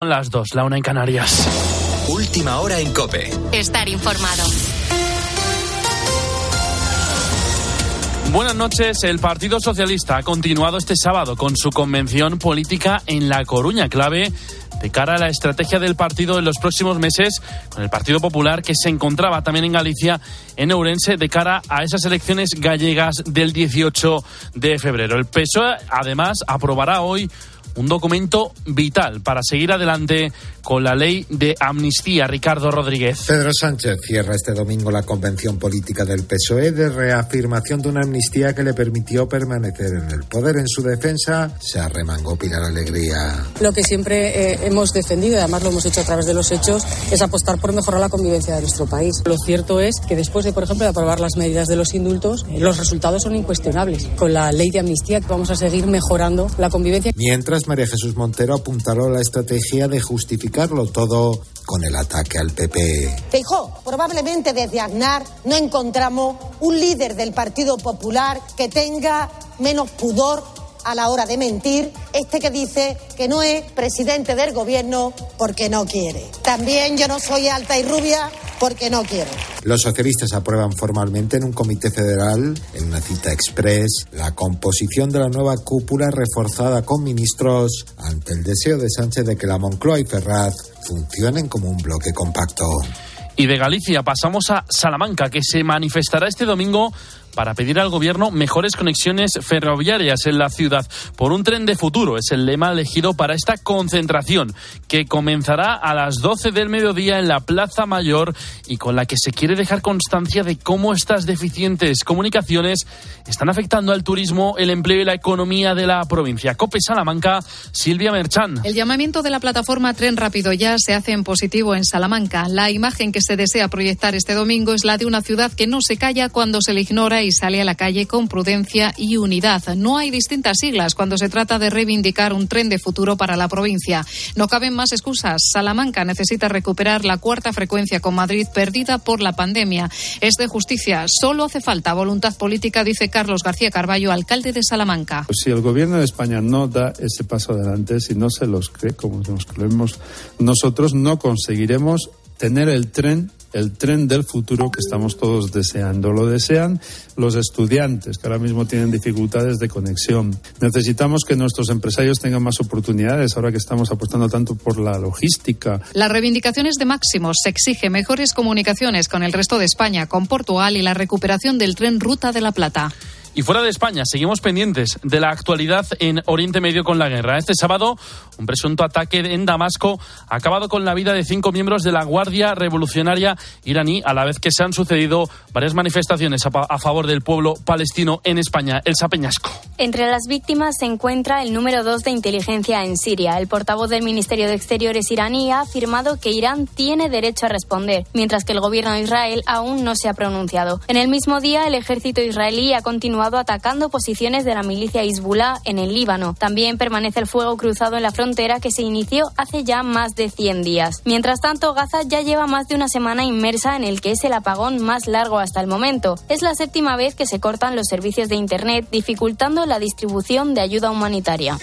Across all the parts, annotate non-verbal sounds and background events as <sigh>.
Son las dos, la una en Canarias. Última hora en Cope. Estar informado. Buenas noches. El Partido Socialista ha continuado este sábado con su convención política en La Coruña, clave de cara a la estrategia del partido en los próximos meses con el Partido Popular que se encontraba también en Galicia, en Ourense, de cara a esas elecciones gallegas del 18 de febrero. El PSOE, además, aprobará hoy un documento vital para seguir adelante con la ley de amnistía. Ricardo Rodríguez. Pedro Sánchez cierra este domingo la convención política del PSOE de reafirmación de una amnistía que le permitió permanecer en el poder. En su defensa se arremangó Pilar Alegría. Lo que siempre eh, hemos defendido, y además lo hemos hecho a través de los hechos, es apostar por mejorar la convivencia de nuestro país. Lo cierto es que después de, por ejemplo, de aprobar las medidas de los indultos, eh, los resultados son incuestionables. Con la ley de amnistía vamos a seguir mejorando la convivencia. Mientras María Jesús Montero apuntaló la estrategia de justificarlo todo con el ataque al PP. Feijó, probablemente desde Aznar no encontramos un líder del Partido Popular que tenga menos pudor a la hora de mentir, este que dice que no es presidente del gobierno porque no quiere. También yo no soy alta y rubia porque no quiero. Los socialistas aprueban formalmente en un comité federal, en una cita express, la composición de la nueva cúpula reforzada con ministros ante el deseo de Sánchez de que la Moncloa y Ferraz funcionen como un bloque compacto. Y de Galicia pasamos a Salamanca, que se manifestará este domingo para pedir al gobierno mejores conexiones ferroviarias en la ciudad por un tren de futuro. Es el lema elegido para esta concentración que comenzará a las 12 del mediodía en la Plaza Mayor y con la que se quiere dejar constancia de cómo estas deficientes comunicaciones están afectando al turismo, el empleo y la economía de la provincia. Cope Salamanca, Silvia Merchan. El llamamiento de la plataforma Tren Rápido Ya se hace en positivo en Salamanca. La imagen que se desea proyectar este domingo es la de una ciudad que no se calla cuando se le ignora y sale a la calle con prudencia y unidad. No hay distintas siglas cuando se trata de reivindicar un tren de futuro para la provincia. No caben más excusas. Salamanca necesita recuperar la cuarta frecuencia con Madrid perdida por la pandemia. Es de justicia. Solo hace falta voluntad política, dice Carlos García Carballo, alcalde de Salamanca. Si el gobierno de España no da ese paso adelante, si no se los cree como nos creemos nosotros, no conseguiremos tener el tren el tren del futuro que estamos todos deseando. Lo desean los estudiantes, que ahora mismo tienen dificultades de conexión. Necesitamos que nuestros empresarios tengan más oportunidades, ahora que estamos apostando tanto por la logística. Las reivindicaciones de Máximos se exige mejores comunicaciones con el resto de España, con Portugal y la recuperación del tren Ruta de la Plata. Y fuera de España, seguimos pendientes de la actualidad en Oriente Medio con la guerra. Este sábado, un presunto ataque en Damasco ha acabado con la vida de cinco miembros de la Guardia Revolucionaria iraní, a la vez que se han sucedido varias manifestaciones a, favor del pueblo palestino en España. El Sapeñasco. Entre las víctimas se encuentra el número dos de inteligencia en Siria. El portavoz del Ministerio de Exteriores iraní ha afirmado que Irán tiene derecho a responder, mientras que el gobierno de Israel aún no se ha pronunciado. En el mismo día, el ejército israelí ha continuado atacando posiciones de la milicia Hezbollah en el Líbano. También permanece el fuego cruzado en la frontera que se inició hace ya más de 100 días. Mientras tanto, Gaza ya lleva más de una semana inmersa en el que es el apagón más largo hasta el momento. Es la séptima vez que se cortan los servicios de Internet, dificultando la distribución de ayuda humanitaria.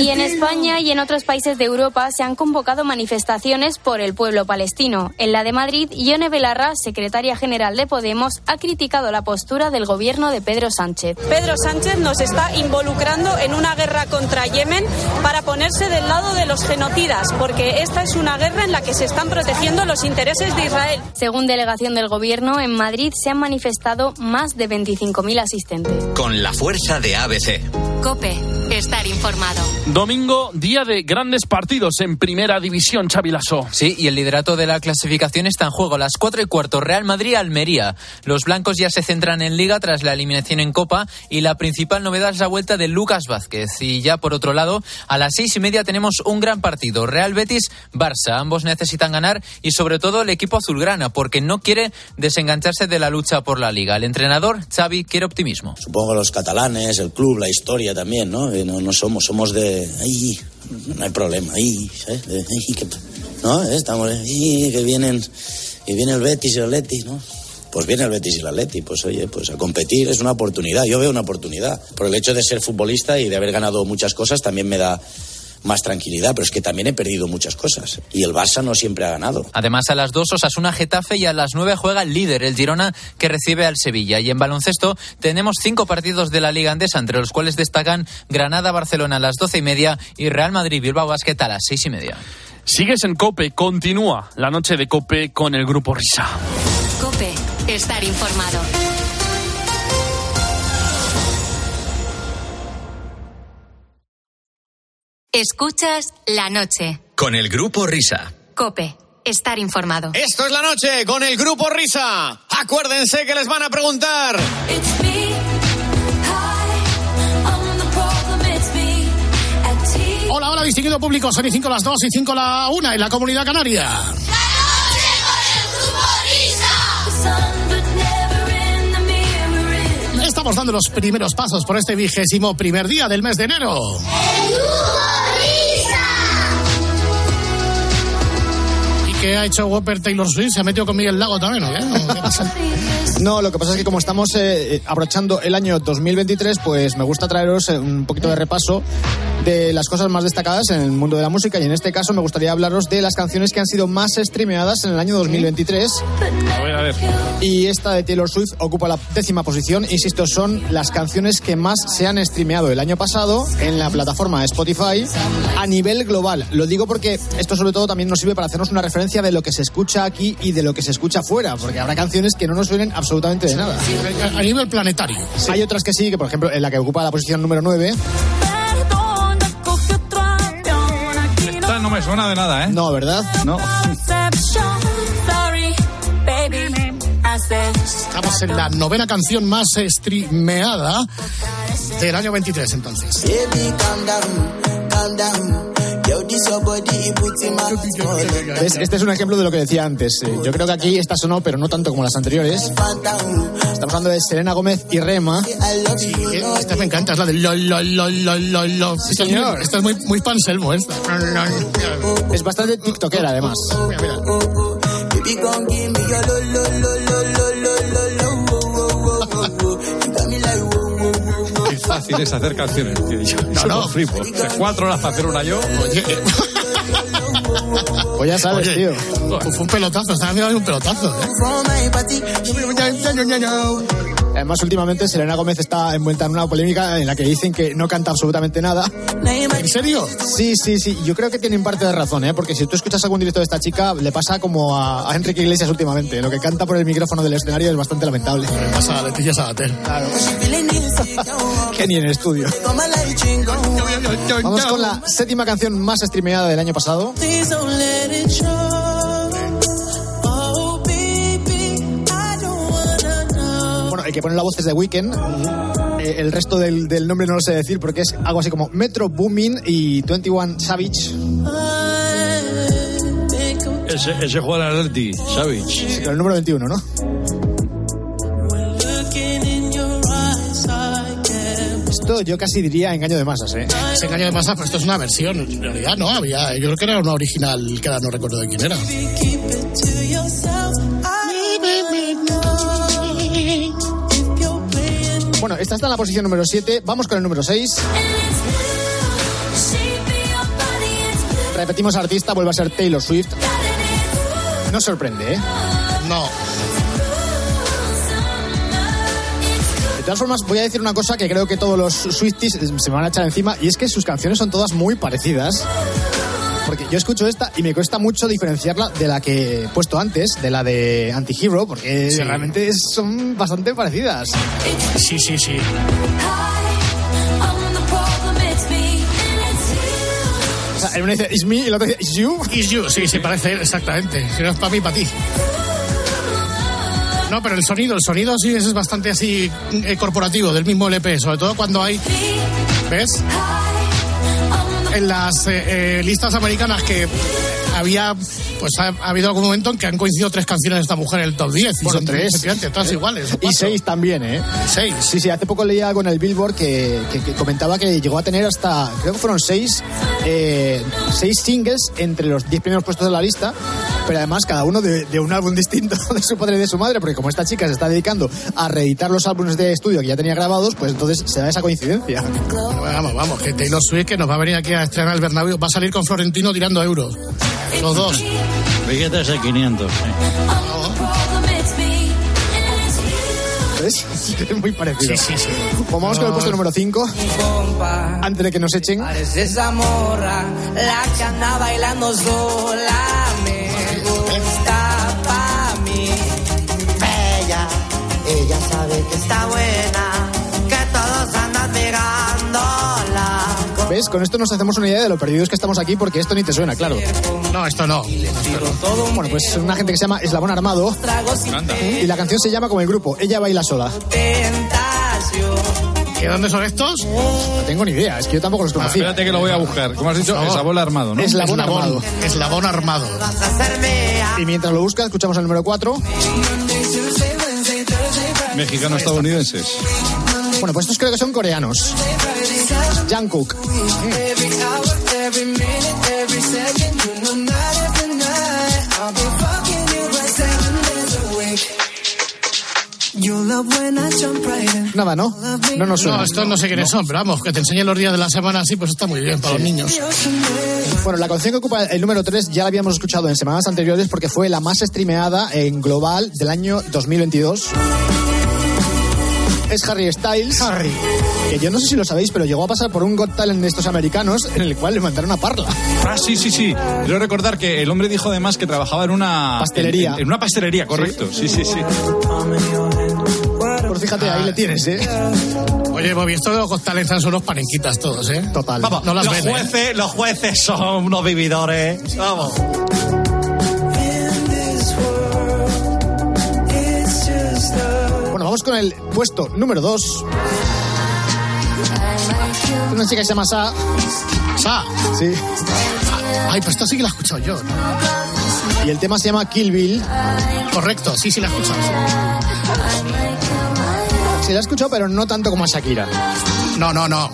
y en España y en otros países de Europa se han convocado manifestaciones por el pueblo palestino. En la de Madrid, Ione Belarra, secretaria general de Podemos, ha criticado la postura del gobierno de Pedro Sánchez. Pedro Sánchez nos está involucrando en una guerra contra Yemen para ponerse del lado de los genocidas, porque esta es una guerra en la que se están protegiendo los intereses de Israel. Según delegación del gobierno, en Madrid se han manifestado más de 25.000 asistentes. Con la fuerza de ABC. Cope, estar informado. Domingo, día de grandes partidos en Primera División, Chavilaso. Sí, y el liderato de la clasificación está en juego. Las cuatro y cuarto, Real Madrid-Almería. Los blancos ya se centran en Liga tras la eliminación en Copa y la principal novedad es la vuelta de Lucas Vázquez. Y ya por otro lado, a las seis y media tenemos un gran partido. Real Betis-Barça. Ambos necesitan ganar y sobre todo el equipo azulgrana porque no quiere desengancharse de la lucha por la Liga. El entrenador, Xavi, quiere optimismo. Supongo los catalanes, el club, la historia también, ¿no? No, no somos, somos de... Ahí, no hay problema, ahí, ¿sabes? Que, ¿no? Estamos ahí, que vienen, que viene el Betis y el Atleti, ¿no? Pues viene el Betis y el Atleti, pues oye, pues a competir es una oportunidad, yo veo una oportunidad. Por el hecho de ser futbolista y de haber ganado muchas cosas también me da más tranquilidad, pero es que también he perdido muchas cosas. Y el Barça no siempre ha ganado. Además, a las dos Osasuna Getafe y a las nueve juega el líder, el Girona, que recibe al Sevilla. Y en baloncesto tenemos cinco partidos de la Liga Andesa, entre los cuales destacan Granada-Barcelona a las doce y media y Real Madrid-Bilbao Basket a las seis y media. Sigues en Cope, continúa la noche de Cope con el grupo Risa. Cope, estar informado. Escuchas la noche. Con el grupo Risa. Cope, estar informado. Esto es la noche con el grupo Risa. Acuérdense que les van a preguntar. Hola, hola, distinguido público. Son y 5 las 2 y 5 la 1 en la comunidad canaria. Estamos dando los primeros pasos por este vigésimo primer día del mes de enero. ¿Y ha hecho Whopper Taylor Swift? ¿Se ha metido con Miguel Lago también o qué? No, lo que pasa es que como estamos eh, abrochando el año 2023, pues me gusta traeros eh, un poquito de repaso de las cosas más destacadas en el mundo de la música y en este caso me gustaría hablaros de las canciones que han sido más streameadas en el año 2023. A ver, a ver. Y esta de Taylor Swift ocupa la décima posición. Insisto, son las canciones que más se han streameado el año pasado en la plataforma Spotify a nivel global. Lo digo porque esto sobre todo también nos sirve para hacernos una referencia de lo que se escucha aquí y de lo que se escucha fuera, porque habrá canciones que no nos suenen absolutamente de nada. A nivel planetario. Hay otras que sí, que por ejemplo en la que ocupa la posición número 9. No me suena de nada, ¿eh? No, ¿verdad? No. Estamos en la novena canción más streameada del año 23 entonces. ¿Ves? Este es un ejemplo de lo que decía antes. Eh, Yo creo que aquí esta sonó, pero no tanto como las anteriores. Estamos hablando de Selena Gómez y Rema. Sí, esta me encanta, es la de lo, lo, lo, lo, lo, lo. Esta es muy- señor. Esta es muy, muy panselmo, esta. Es bastante tiktokera, además. Mira, mira. Qué fácil es hacer canciones. tío. Yo, no. lo flipo. De cuatro horas para hacer una yo. Oye, <laughs> Pues ya sabes, oye, tío. fue un pelotazo, estaba mirando un pelotazo. ¿eh? Además, últimamente Selena Gómez está envuelta en una polémica en la que dicen que no canta absolutamente nada. ¿En serio? Sí, sí, sí. Yo creo que tienen parte de razón, ¿eh? Porque si tú escuchas algún directo de esta chica, le pasa como a, a Enrique Iglesias últimamente. Lo que canta por el micrófono del escenario es bastante lamentable. Le pasa a Leticia Sabater. Claro. <laughs> que ni en estudio. Vamos con la séptima canción más streameada del año pasado. Que pone la voz es de Weekend. el resto del, del nombre no lo sé decir porque es algo así como Metro Boomin y 21 Savage. Ese, ese juega al Atleti, Savage. Sí, pero el número 21, ¿no? Esto yo casi diría engaño de masas, ¿eh? Es engaño de masa, pero esto es una versión. En realidad no había. Yo creo que era una original, que ahora no recuerdo de quién era. Bueno, esta está en la posición número 7. Vamos con el número 6. Repetimos artista, vuelve a ser Taylor Swift. No sorprende, ¿eh? No. De todas formas, voy a decir una cosa que creo que todos los Swifties se me van a echar encima, y es que sus canciones son todas muy parecidas. Porque yo escucho esta y me cuesta mucho diferenciarla de la que he puesto antes, de la de Antihero, porque Sí. realmente son bastante parecidas. Sí, sí, sí. O sea, el uno dice It's me y el otro dice It's you. Is you, sí, sí, parece exactamente. Si no es para mí, para ti. No, pero el sonido, el sonido sí es bastante así eh, corporativo, del mismo LP, sobre todo cuando hay. ¿Ves? En las eh, eh, listas americanas que había. Pues ha, ha habido algún momento en que han coincidido tres canciones de esta mujer en el top 10. y Bueno, son tres. todas iguales. o Y seis también, ¿eh? Seis. Sí, sí, hace poco leía algo en el Billboard que, que- que comentaba que llegó a tener hasta, creo que fueron seis, eh, seis singles entre los diez primeros puestos de la lista pero además cada uno de, de un álbum distinto <laughs> de su padre y de su madre, porque como esta chica se está dedicando a reeditar los álbumes de estudio que ya tenía grabados, pues entonces se da esa coincidencia. Bueno, vamos, vamos, que Taylor Swift que nos va a venir aquí a estrenar el Bernabéu, va a salir con Florentino tirando euros. Los dos. Billetes de 500. sí. ¿Ves? <laughs> Es muy parecido. Sí, sí, sí. Pues vamos con el puesto número 5, antes de que nos echen. Es esa morra, la que anda bailando sola, me gusta pa' mí. Bella, ella sabe que está buena, ¿Ves? Con esto nos hacemos una idea de lo perdidos que estamos aquí porque esto ni te suena, claro. No, esto no. Bueno, pues una gente que se llama Eslabón Armado y la canción se llama como el grupo, Ella baila sola. ¿Y dónde son estos? No tengo ni idea, es que yo tampoco los conocía. Espérate que lo voy a buscar. ¿Cómo has dicho? Eslabón armado, ¿no? Eslabón Armado. Eslabón armado. Y mientras lo buscas, escuchamos el número 4. Mexicano-estadounidenses. Bueno, pues estos creo que son coreanos. Jungkook. Nada, ¿no? No nos suena. No, estos no sé quiénes son, pero vamos, que te enseñen los días de la semana así, pues está muy bien para los niños. Bueno, la canción que ocupa el número 3 ya la habíamos escuchado en semanas anteriores porque fue la más streameada en global del año 2022. Es Harry Styles. Harry. Que yo no sé si lo sabéis, pero llegó a pasar por un Got Talent de estos americanos en el cual le mandaron a Parla. Ah, sí, sí, sí. Quiero recordar que el hombre dijo además que trabajaba en una... Pastelería. En, en una pastelería, correcto. Sí, sí, sí. Pues fíjate, ahí le tienes, ¿eh? Oye, Bobby, estos de los González son unos panenquitas todos, ¿eh? Total. Vamos, no las los, ven, ¿eh? jueces, los jueces son unos vividores. Vamos. Con el puesto número 2. Una chica que se llama Sa. Sa. Sí. Ay, pues esto sí que la he escuchado yo. Y el tema se llama Kill Bill. Correcto, sí, sí la he escuchado. Se la ha escuchado, pero no tanto como a Shakira. No, no, no.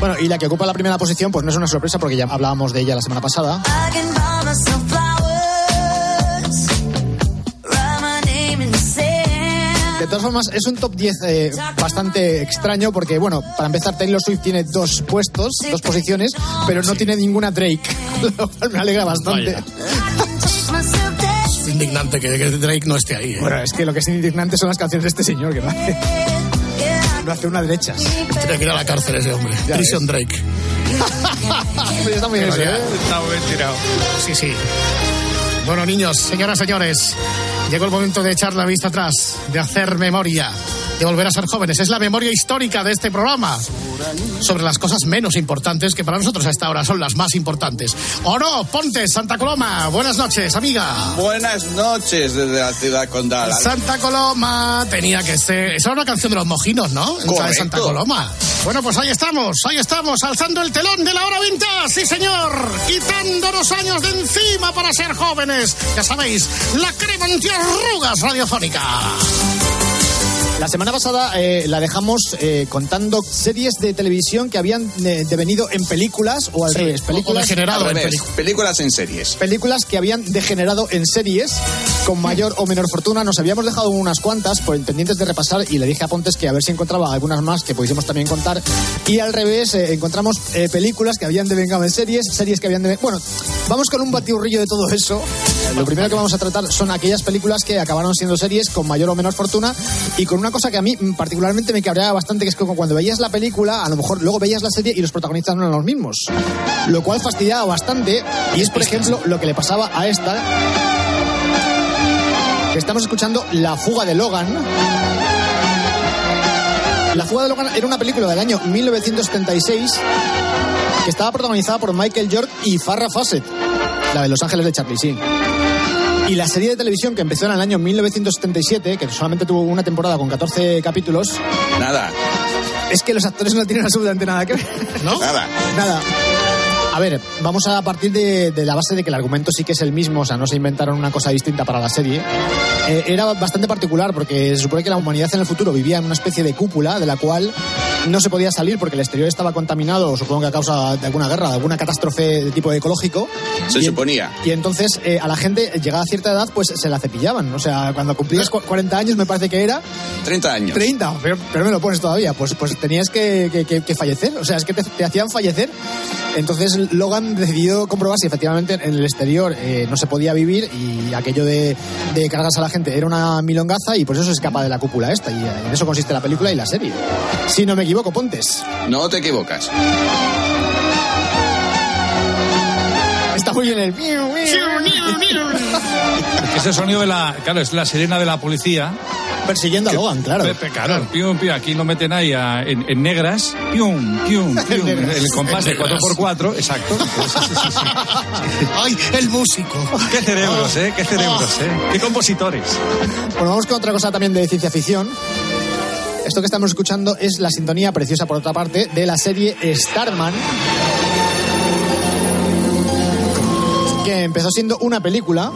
Bueno, y la que ocupa la primera posición, pues no es una sorpresa porque ya hablábamos de ella la semana pasada. Todas formas, es un top 10 eh, bastante extraño porque, bueno, para empezar, Taylor Swift tiene dos puestos, dos posiciones, pero no tiene ninguna Drake, <laughs> lo cual me alegra bastante. Es indignante que, que Drake no esté ahí. ¿eh? Bueno, es que lo que es indignante son las canciones de este señor que no hace, no hace una derechas. Tiene que ir a la cárcel ese hombre. Ya Prison ves. Drake. <laughs> Pues está muy bien ¿eh? Está muy bien tirado. Sí, sí. Bueno, niños, señoras, señores, llegó el momento de echar la vista atrás, de hacer memoria, de volver a ser jóvenes. Es la memoria histórica de este programa sobre las cosas menos importantes que para nosotros a esta hora son las más importantes. ¿O no? Ponte, Santa Coloma. Buenas noches, amiga. Buenas noches desde la ciudad condal. Santa Coloma tenía que ser. Esa era una canción de los mojinos, ¿no? De. Santa Coloma. Bueno, pues ahí estamos, ahí estamos, alzando el telón de la hora vintage, sí señor, quitándonos años de encima para ser jóvenes. Ya sabéis, la crema antiarrugas radiofónica. La semana pasada eh, la dejamos eh, contando series de televisión que habían eh, devenido en películas o al Sí, revés, o películas, degenerado Al en revés, película. películas en series. películas que habían degenerado en series con mayor o menor fortuna. Nos habíamos dejado unas cuantas por pendientes de repasar y le dije a Pontes que a ver si encontraba algunas más que pudiésemos también contar. Y al revés, eh, encontramos eh, películas que habían devengado en series, series que habían de... Bueno, vamos con un batiburrillo de todo eso. Lo primero que vamos a tratar son aquellas películas que acabaron siendo series con mayor o menor fortuna y con una cosa que a mí mm, particularmente me cabreaba bastante, que es que cuando veías la película, a lo mejor luego veías la serie y los protagonistas no eran los mismos. Lo cual fastidiaba bastante y es, por ejemplo, lo que le pasaba a esta que estamos escuchando La fuga de Logan. La fuga de Logan era una película del año 1976 que estaba protagonizada por Michael York y Farrah Fawcett, la de Los Ángeles de Charlie Sheen. Y la serie de televisión que empezó en el año 1977, que solamente tuvo una temporada con 14 capítulos, Nada, es que los actores no tienen absolutamente nada que ver. ¿No? nada. Nada. A ver, vamos a partir de, de la base de que el argumento sí que es el mismo, o sea, no se inventaron una cosa distinta para la serie. Eh, era bastante particular porque se supone que la humanidad en el futuro vivía en una especie de cúpula de la cual no se podía salir porque el exterior estaba contaminado, supongo que a causa de alguna guerra, de alguna catástrofe de tipo ecológico. Se Y- suponía. Y entonces eh, a la gente, llegada a cierta edad, pues se la cepillaban. O sea, cuando cumplías cu- 40 años, me parece que era, 30 años. 30, pero, pero me lo pones todavía, pues, pues tenías que, que- que- que fallecer, o sea, es que te, te hacían fallecer. Entonces Logan decidió comprobar si efectivamente en el exterior eh, no se podía vivir y aquello de, de cargarse a la gente era una milongaza y por eso se escapa de la cúpula esta. Y en eso consiste la película y la serie. Si no me equivoco, Pontes. No te equivocas. Está muy bien el... Ese sonido de la. Claro, es la sirena de la policía. Persiguiendo a Logan, claro. Claro, pium, pium, aquí lo meten ahí a- en, en negras. Pium, pium, <laughs> pium. El compás de En negras. 4x4, exacto. <laughs> Ay, el músico. Qué cerebros, ¿eh? Qué cerebros, ¿eh? Qué compositores. Bueno, vamos con otra cosa también de ciencia ficción. Esto que estamos escuchando es la sintonía preciosa, por otra parte, de la serie Starman, que empezó siendo una película.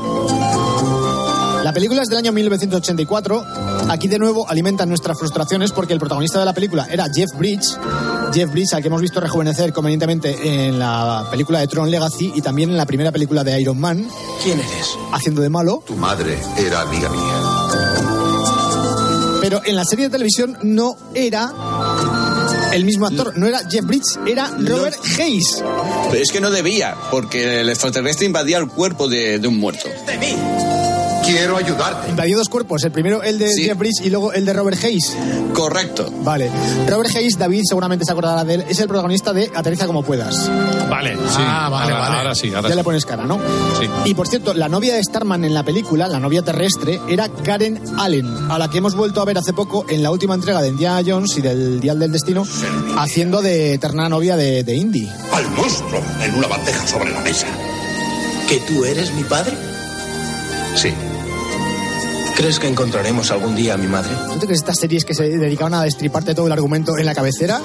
La película es del año 1984. Aquí de nuevo alimentan nuestras frustraciones porque el protagonista de la película era Jeff Bridges. Jeff Bridges, al que hemos visto rejuvenecer convenientemente en la película de Tron Legacy y también en la primera película de Iron Man. ¿Quién eres? Haciendo de malo. Tu madre era amiga mía. Pero en la serie de televisión no era el mismo actor, no era Jeff Bridges, era Robert Hayes. Pero es que no debía, porque el extraterrestre invadía el cuerpo de, de un muerto. Quiero ayudarte. Invadió dos cuerpos, el primero el de Jeff Bridges y luego el de Robert Hayes. Correcto. Vale. Robert Hayes, David seguramente se acordará de él, es el protagonista de Aterriza como puedas. Vale, sí. Ah, vale, ahora, vale. ahora sí, ahora ya sí. le pones cara, ¿no? Sí. Y por cierto, la novia de Starman en la película, la novia terrestre, era Karen Allen, a la que hemos vuelto a ver hace poco en la última entrega de Indiana Jones y del Dial del Destino, haciendo de eterna novia de, de Indy. Al monstruo en una bandeja sobre la mesa. ¿Que tú eres mi padre? Sí. ¿Crees que encontraremos algún día a mi madre? ¿Tú te crees estas series que se dedicaban a destriparte todo el argumento en la cabecera?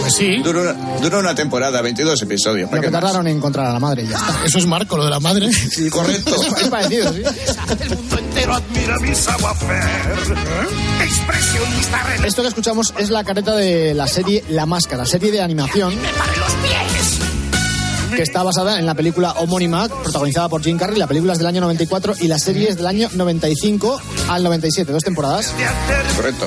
Pues sí. Duró una, duró una temporada, 22 episodios. Lo ¿para que qué más? tardaron en encontrar a la madre ya está. Eso es Marco, lo de la madre. <laughs> Sí, correcto. <laughs> es parecido, sí. El mundo entero admira mi savoir-faire. Expresionista Esto que escuchamos es la careta de la serie La Máscara, serie de animación los pies. Que está basada en la película homónima protagonizada por Jim Carrey. La película es del año 94 y la serie es del año 95 al 97, dos temporadas. Correcto.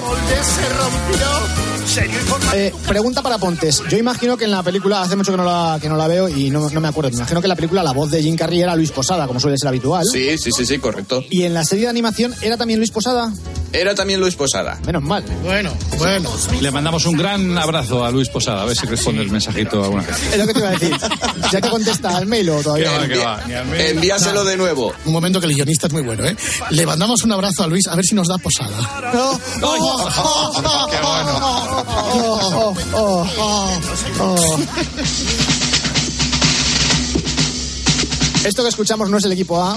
Serio. Eh, pregunta para Pontes. Yo imagino que en la película, hace mucho que no la, que no la veo y no, no me acuerdo, me imagino que en la película la voz de Jim Carrey era Luis Posada, como suele ser habitual. Sí, sí, sí, sí, correcto. Y en la serie de animación era también Luis Posada. Era también Luis Posada. Menos mal. Bueno, bueno. Le mandamos un gran abrazo a Luis Posada, a ver si responde el mensajito alguna vez. Es lo que te iba a decir. Ya que contesta al mail o todavía. va, no. va, medio. Envíaselo de nuevo. Un momento que el guionista es muy bueno, ¿eh? Le mandamos un abrazo a Luis a ver si nos da posada. No. Oh, oh, oh, Qué bueno. oh, oh, oh, oh. Esto que escuchamos no es el equipo A.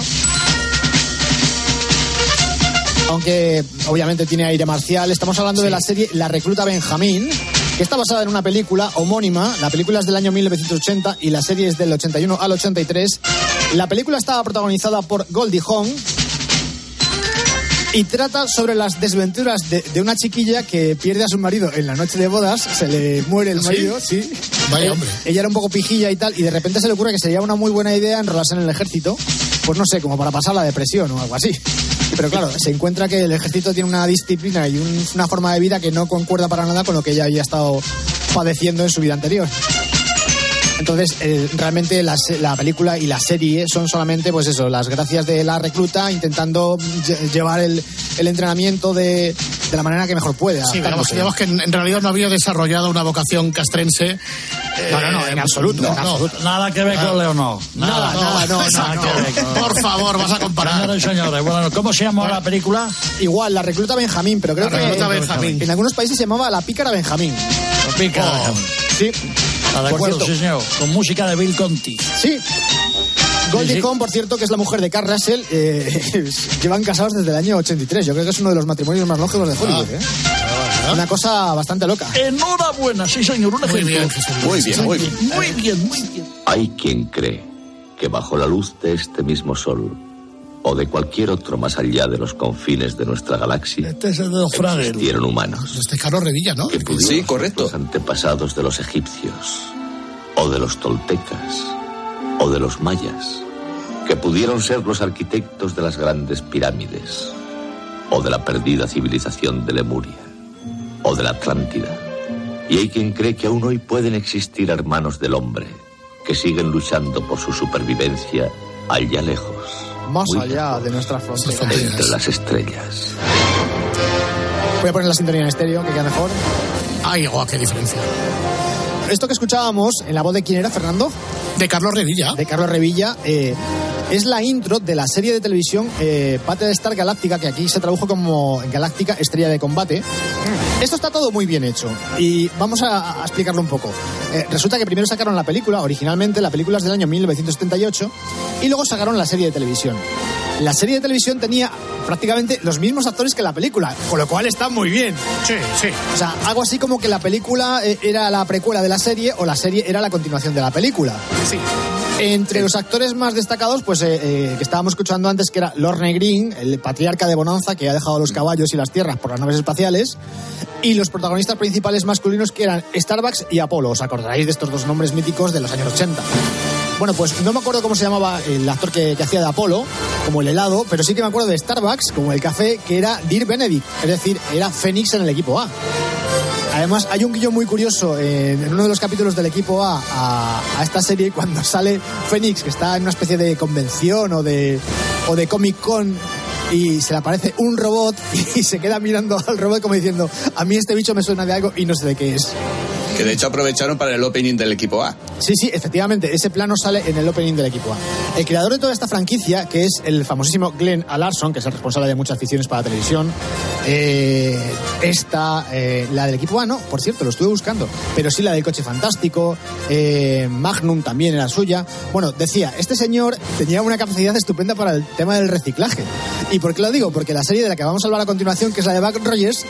Aunque obviamente tiene aire marcial. Estamos hablando de la serie La Recluta Benjamín, que está basada en una película homónima. La película es del año 1980 y la serie es del 81 al 83. La película estaba protagonizada por Goldie Hawn, y trata sobre las desventuras de, de una chiquilla que pierde a su marido en la noche de bodas, se le muere el marido, sí. Vaya Eh, hombre. Ella era un poco pijilla y tal, y de repente se le ocurre que sería una muy buena idea enrolarse en el ejército, pues no sé, como para pasar la depresión o algo así. Pero claro, se encuentra que el ejército tiene una disciplina y un- una forma de vida que no concuerda para nada con lo que ella había estado padeciendo en su vida anterior. Entonces, eh, realmente la, la película y la serie son solamente, pues eso, las gracias de la recluta intentando lle- llevar el, el entrenamiento de, de la manera que mejor pueda. Sí, digamos, que en, en realidad no había desarrollado una vocación castrense. eh, No, no, no, en absoluto, en absoluto. Nada que ver con Leonor. Nada, nada, no, no, Nada no. que ver con- Por favor, vas a comparar. Señores y señores, bueno, ¿cómo se llama la película? Igual, la recluta Benjamín, pero creo La que recluta Benjamín. en algunos países se llamaba la pícara Benjamín. Pica. Oh. Sí, Ah, de por acuerdo, cierto. sí, señor. Con música de Bill Conti. sí. Goldie Sí, sí. Hawn, por cierto, que es la mujer de Carl Russell, eh, <laughs> llevan casados desde el año 83. Yo creo que es uno de los matrimonios más longevos de Hollywood. ¿eh? Una cosa bastante loca. Enhorabuena, sí, señor. Un Muy ejemplo. bien. Muy bien, muy bien. Muy bien, muy bien. Hay quien cree que bajo la luz de este mismo sol o de cualquier otro más allá de los confines de nuestra galaxia, Este es el de los fragues. existieron humanos Este es Carlos Revilla, ¿no? que pudieron ser los antepasados de los egipcios, o de los toltecas, o de los mayas, que pudieron ser los arquitectos de las grandes pirámides, o de la perdida civilización de Lemuria, o de la Atlántida. Y hay quien cree que aún hoy pueden existir hermanos del hombre que siguen luchando por su supervivencia allá lejos, Más Muy allá de nuestras fronteras. entre las estrellas. Voy a poner la sintonía en estéreo, que queda mejor. Ay, guau, qué diferencia. Esto que escuchábamos en la voz de quién era, Fernando? De Carlos Revilla. De Carlos Revilla. eh, es la intro de la serie de televisión eh, Star Galáctica, que aquí se tradujo como Galáctica Estrella de Combate. Esto está todo muy bien hecho y vamos a, explicarlo un poco. Eh, resulta que primero sacaron la película, originalmente la película es del año 1978, y luego sacaron la serie de televisión. La serie de televisión tenía prácticamente los mismos actores que la película, con lo cual está muy bien. Sí, sí. O sea, algo así como que la película eh, era la precuela de la serie o la serie era la continuación de la película. Sí. Entre los actores más destacados, pues eh, eh, que estábamos escuchando antes, que era Lorne Green, el patriarca de Bonanza, que ha dejado los caballos y las tierras por las naves espaciales, y los protagonistas principales masculinos, que eran Starbucks y Apolo. ¿Os acordaréis de estos dos nombres míticos de los años 80? Bueno, pues no me acuerdo cómo se llamaba el actor que, hacía de Apolo, como el helado, pero sí que me acuerdo de Starbucks, como el café, que era Dear Benedict, es decir, era Fénix en el equipo A. Además, hay un guiño muy curioso en, en uno de los capítulos del equipo A, a a esta serie cuando <laughs> sale Fénix, que está en una especie de convención o de, o de Comic Con. Y se le aparece un robot <laughs> y se queda mirando al robot como diciendo, a mí este bicho me suena de algo y no sé de qué es. Que de hecho aprovecharon para el opening del equipo A. Sí, sí, efectivamente, ese plano sale en el opening del equipo A. El creador de toda esta franquicia, que es el famosísimo Glenn Alarson, que es el responsable de muchas ficciones para televisión, eh, esta, eh, la del equipo A, no, por cierto, lo estuve buscando, pero sí la del coche fantástico, eh, Magnum también era suya. Bueno, decía, este señor tenía una capacidad estupenda para el tema del reciclaje. ¿Y por qué lo digo? Porque la serie de la que vamos a hablar a continuación, que es la de Buck Rogers,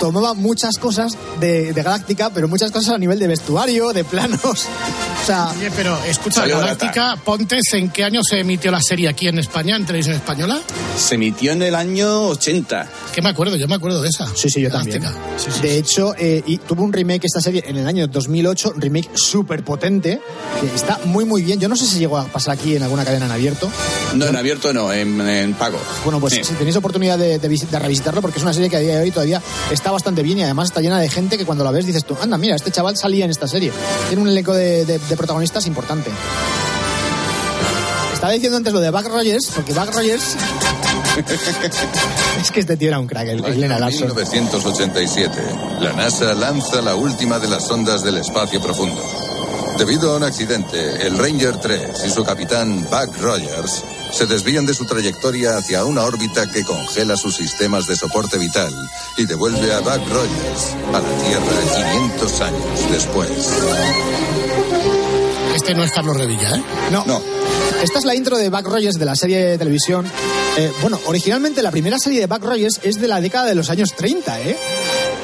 tomaba muchas cosas de, de Galáctica, pero muchas cosas a nivel de vestuario, de planos. O sea, Oye, pero escucha, Galáctica, Pontes, ¿en qué año se emitió la serie aquí en España, en televisión española? Se emitió en el año 80. Que me acuerdo, yo me acuerdo de esa. Sí, sí, yo también. Sí, sí, de sí. hecho, eh, y tuvo un remake esta serie en el año 2008, un remake súper potente, que está muy, muy bien. Yo no sé si llegó a pasar aquí en alguna cadena en abierto. No, en abierto no, en, en pago. Bueno, pues Sí. si tenéis oportunidad de, de de revisitarlo, porque es una serie que a día de hoy todavía está bastante bien y además está llena de gente que cuando la ves dices tú, anda, mira, este chaval salía en esta serie. Tiene un elenco de, de- de protagonistas importante. Estaba diciendo antes lo de Buck Rogers, porque Buck Rogers... <laughs> es que este tío era un crack, el, el Larson. 1987, la NASA lanza la última de las sondas del espacio profundo. Debido a un accidente, el Ranger 3 y su capitán Buck Rogers se desvían de su trayectoria hacia una órbita que congela sus sistemas de soporte vital y devuelve a Buck Rogers a la Tierra 500 años después. Este no es Carlos Revilla, ¿eh? No. Esta es la intro de Buck Rogers de la serie de televisión. Eh, bueno, originalmente la primera serie de Buck Rogers es de la década de los años 30, ¿eh?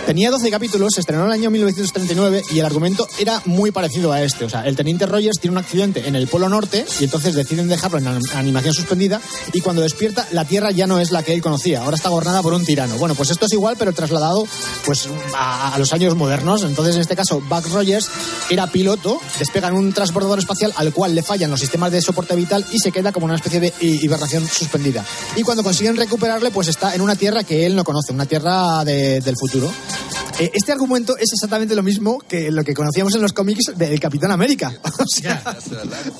Tenía 12 capítulos, se estrenó en el año 1939 y el argumento era muy parecido a este. O sea, el teniente Rogers tiene un accidente en el Polo Norte y entonces deciden dejarlo en an- animación suspendida y cuando despierta la Tierra ya no es la que él conocía, ahora está gobernada por un tirano. Bueno, pues esto es igual pero trasladado pues a, los años modernos. Entonces en este caso Buck Rogers era piloto, despega en un transbordador espacial al cual le fallan los sistemas de soporte vital y se queda como una especie de hi- hibernación suspendida. Y cuando consiguen recuperarle pues está en una Tierra que él no conoce, una Tierra de- del futuro. Eh, Este argumento es exactamente lo mismo que lo que conocíamos en los cómics del Capitán América. <laughs> O sea,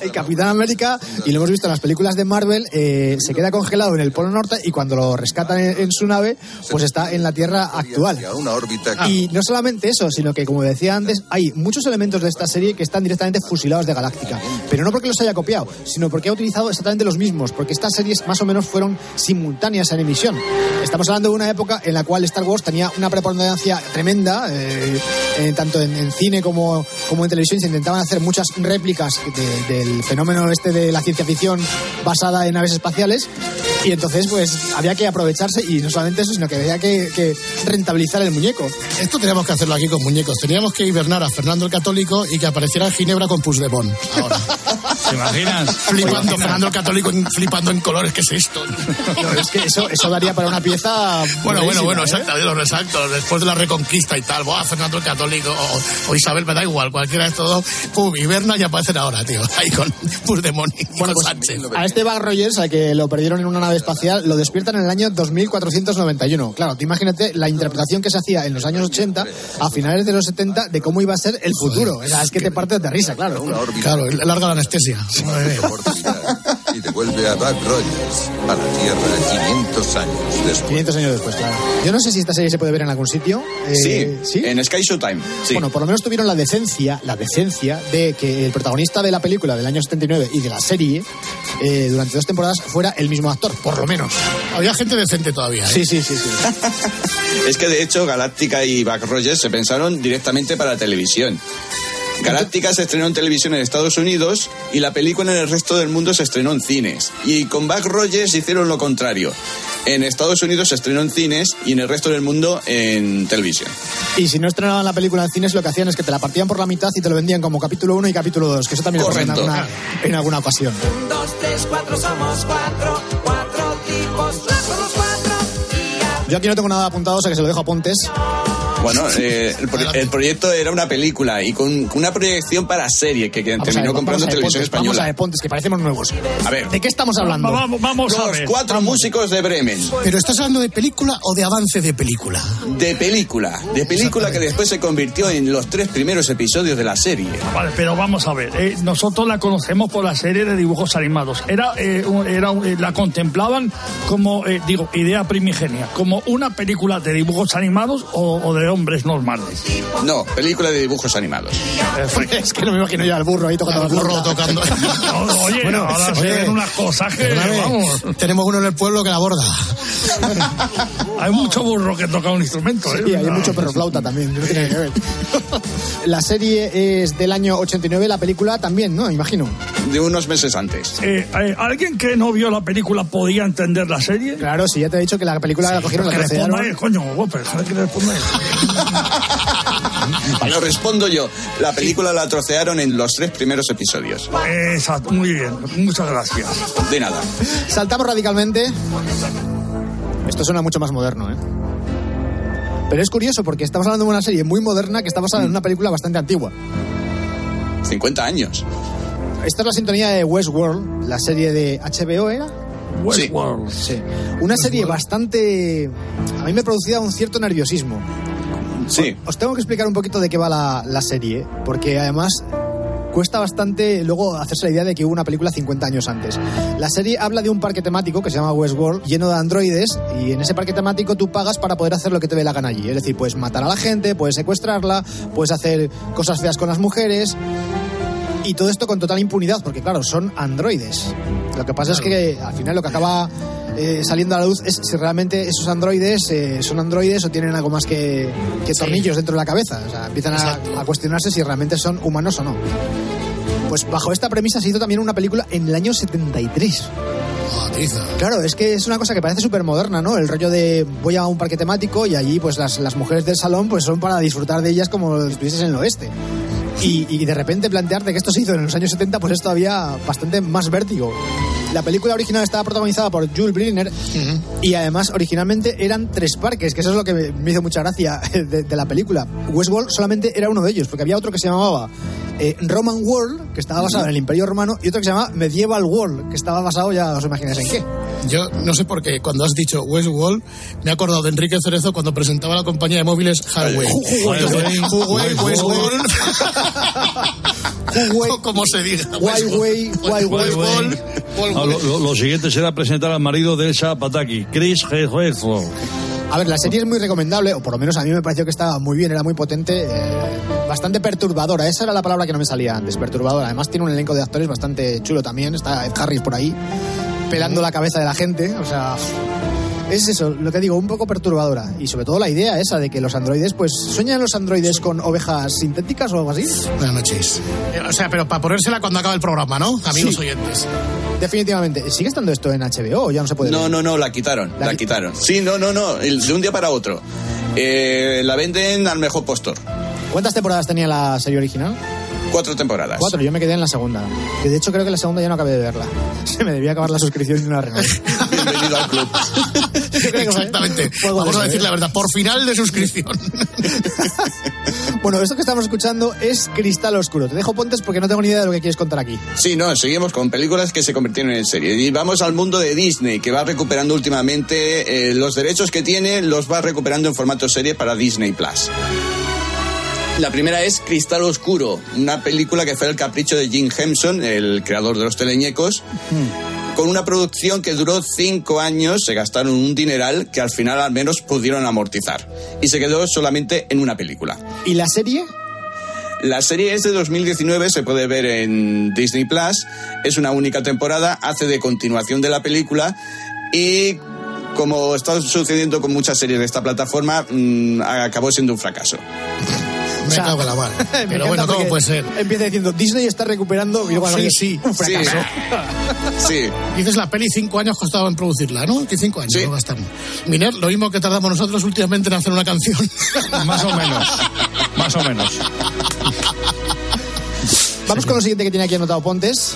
el Capitán América, y lo hemos visto en las películas de Marvel, eh, se queda congelado en el Polo Norte y cuando lo rescatan en, en su nave, pues está en la Tierra actual. Y no solamente eso, sino que, como decía antes, hay muchos elementos de esta serie que están directamente fusilados de Galáctica. Pero no porque los haya copiado, sino porque ha utilizado exactamente los mismos, porque estas series más o menos fueron simultáneas en emisión. Estamos hablando de una época en la cual Star Wars tenía una preponderancia tremenda, eh, eh, tanto en, cine como, como en televisión. Se intentaban hacer muchas réplicas de- del fenómeno este de la ciencia ficción basada en naves espaciales. Y entonces, pues, había que aprovecharse y no solamente eso, sino que había que, que rentabilizar el muñeco. Esto teníamos que hacerlo aquí con muñecos. Teníamos que hibernar a Fernando el Católico y que apareciera en Ginebra con Puigdemont. Ahora. ¿Te imaginas? Flipando, Fernando el Católico, en- flipando en colores. ¿Qué es esto? No, es que eso, eso daría para una pieza. Bueno, bueno, bueno, ¿eh? los exactos. Después de la reconquista y tal, Buah, Fernando el Católico o, o Isabel, me da igual, cualquiera de estos dos, pum, hiberna y aparecen ahora, tío. Ahí con Puigdemont y Bueno, con pues, Sánchez. a este Bug Rogers, al que lo perdieron en una nave espacial, lo despiertan en el año 2491. Claro, tú imagínate la interpretación que se hacía en los años 80, a finales de los 70, de cómo iba a ser el futuro. O sea, es que te partes de risa, claro. Claro, larga la anestesia. Y devuelve a Buck Rogers a la Tierra 500 años después. 500 años después, claro. Yo no sé si esta serie se puede ver en algún sitio. Eh, Sí, en Sky Showtime. Sí. Bueno, por lo menos tuvieron la decencia, la decencia de que el protagonista de la película del año 79 y de la serie, eh, durante dos temporadas, fuera el mismo actor, por lo menos. Había gente decente todavía. ¿eh? Sí, sí, sí, sí. <laughs> Es que de hecho Galáctica y Buck Rogers se pensaron directamente para la televisión. Galáctica se estrenó en televisión en Estados Unidos y la película en el resto del mundo se estrenó en cines. Y con Buck Rogers hicieron lo contrario. En Estados Unidos se estrenó en cines y en el resto del mundo en televisión. Y si no estrenaban la película en cines, lo que hacían es que te la partían por la mitad y te lo vendían como capítulo 1 y capítulo 2, que eso también lo pasó en Correcto. alguna, en alguna ocasión. Un, dos, tres, cuatro, somos cuatro. Cuatro tipos, somos cuatro. Yo aquí no tengo nada apuntado, o sea que se lo dejo a Pontes. Bueno, <laughs> eh, el, pro- el proyecto era una película y con, con una proyección para serie que, a terminó ver, comprando a televisión Pontes, Vamos a española. ver, Pontes, que parecemos nuevos. A ver, ¿De qué estamos hablando? Vamos, vamos a los ver. cuatro músicos de Bremen. ¿Pero estás hablando de película o de avance de película? De película, de película que después se convirtió en los tres primeros episodios de la serie. Vale, pero vamos a ver. eh, nosotros la conocemos por la serie de dibujos animados. Era, eh, un- era un- eh, la contemplaban como, eh, digo, idea primigenia, como una película de dibujos animados o, o de hombres normales. No, película de dibujos animados. <laughs> es que no me imagino yo al burro ahí tocando El burro tocando. No, <laughs> oye, Bueno, ahora se oye, ven unas cosas que, vamos, tenemos uno en el pueblo que la borda. <laughs> hay mucho burro que toca un instrumento. ¿eh? Sí, hay mucho perro flauta también, no tiene que ver. La serie es del año 89, la película también, ¿no? Imagino. De unos meses antes. Eh, eh, ¿Alguien que no vio la película podía entender la serie? Claro, si ya te he dicho que la película la cogieron, la Que responda coño, guapo, déjame que responda él. <laughs> Lo respondo yo. La película la trocearon en los tres primeros episodios. Exacto, muy bien, muchas gracias. De nada. Saltamos radicalmente. Esto suena mucho más moderno, ¿eh? Pero es curioso porque estamos hablando de una serie muy moderna que está basada en una película bastante antigua. 50 años. Esta es la sintonía de Westworld, la serie de HBO, ¿era? Westworld. Sí. Una serie bastante... A mí me producía un cierto nerviosismo. Sí. Os tengo que explicar un poquito de qué va la, la serie, porque además cuesta bastante luego hacerse la idea de que hubo una película 50 años antes. La serie habla de un parque temático que se llama Westworld, lleno de androides, y en ese parque temático tú pagas para poder hacer lo que te dé la gana allí. Es decir, puedes matar a la gente, puedes secuestrarla, puedes hacer cosas feas con las mujeres. Y todo esto con total impunidad, porque claro, son androides. Lo que pasa es que al final lo que acaba eh, saliendo a la luz es si realmente esos androides eh, son androides o tienen algo más que, que tornillos dentro de la cabeza. O sea, empiezan a, a cuestionarse si realmente son humanos o no. Pues bajo esta premisa se hizo también una película en el año 73. Ah, tiza. Claro, es que es una cosa que parece súper moderna, ¿no? El rollo de voy a un parque temático y allí pues las, las mujeres del salón pues son para disfrutar de ellas como si estuvieses en el oeste. Y, y de repente plantearte que esto se hizo en los años 70 pues es todavía bastante más vértigo. La película original estaba protagonizada por Jules Briner y además originalmente eran tres parques, que eso es lo que me, hizo mucha gracia <laughs> de, de la película. Westworld solamente era uno de ellos, porque había otro que se llamaba eh, Roman World, que estaba basado en el Imperio Romano, y otro que se llamaba Medieval World, que estaba basado, ya os imagináis en qué. Yo no sé por qué, cuando has dicho Westworld, me he acordado de Enrique Cerezo cuando presentaba la compañía de móviles Westworld. <laughs> Huawei. O como se diga. Huawei, Huawei. Ah, lo, lo- lo siguiente será presentar al marido de Elsa Pataki, Chris Hemsworth. A ver, la serie es muy recomendable, o por lo menos a mí me pareció que estaba muy bien, era muy potente, eh, bastante perturbadora. Esa era la palabra que no me salía antes, perturbadora. Además tiene un elenco de actores bastante chulo también, está Ed Harris por ahí, pelando la cabeza de la gente, o sea... Es eso, lo que digo, un poco perturbadora. Y sobre todo la idea esa de que los androides, pues, ¿sueñan los androides con ovejas sintéticas o algo así? Buenas noches. O sea, pero para ponérsela cuando acabe el programa, ¿no? Amigos Sí. oyentes. Definitivamente. ¿Sigue estando esto en HBO o ya no se puede No, ver? no, no, la quitaron, la, quitaron. Sí, no, no, no, de un día para otro. Eh, la venden al mejor postor. ¿Cuántas temporadas tenía la serie original? Cuatro temporadas. Cuatro, yo me quedé en la segunda. Que de hecho creo que la segunda ya no acabé de verla. <laughs> Se me debía acabar la suscripción y no la renové. Bienvenido al club. Exactamente. De Vamos a decir la verdad, por final de suscripción. <laughs> Bueno, esto que estamos escuchando es Cristal Oscuro. Te dejo pontes porque no tengo ni idea de lo que quieres contar aquí. Sí, no, seguimos con películas que se convirtieron en serie. Y vamos al mundo de Disney, que va recuperando últimamente eh, los derechos que tiene, los va recuperando en formato serie para Disney Plus. La primera es Cristal Oscuro, una película que fue el capricho de Jim Henson, el creador de los teleñecos, con una producción que duró cinco años, se gastaron un dineral que al final al menos pudieron amortizar. Y se quedó solamente en una película. ¿Y la serie? La serie es de 2019, se puede ver en Disney Plus. Es una única temporada, hace de continuación de la película y como está sucediendo con muchas series de esta plataforma, mm, acabó siendo un fracaso. Me cago en la. <laughs> Me Pero bueno, ¿cómo puede ser? Empieza diciendo, Disney está recuperando y Sí, sí. un fracaso. Sí. <laughs> Dices la peli cinco años costaba en producirla, ¿no? Que cinco años lo gastamos. Miner, lo mismo que tardamos nosotros últimamente en hacer una canción. <laughs> Más o menos. Más o menos. Vamos con lo siguiente que tiene aquí anotado Pontes.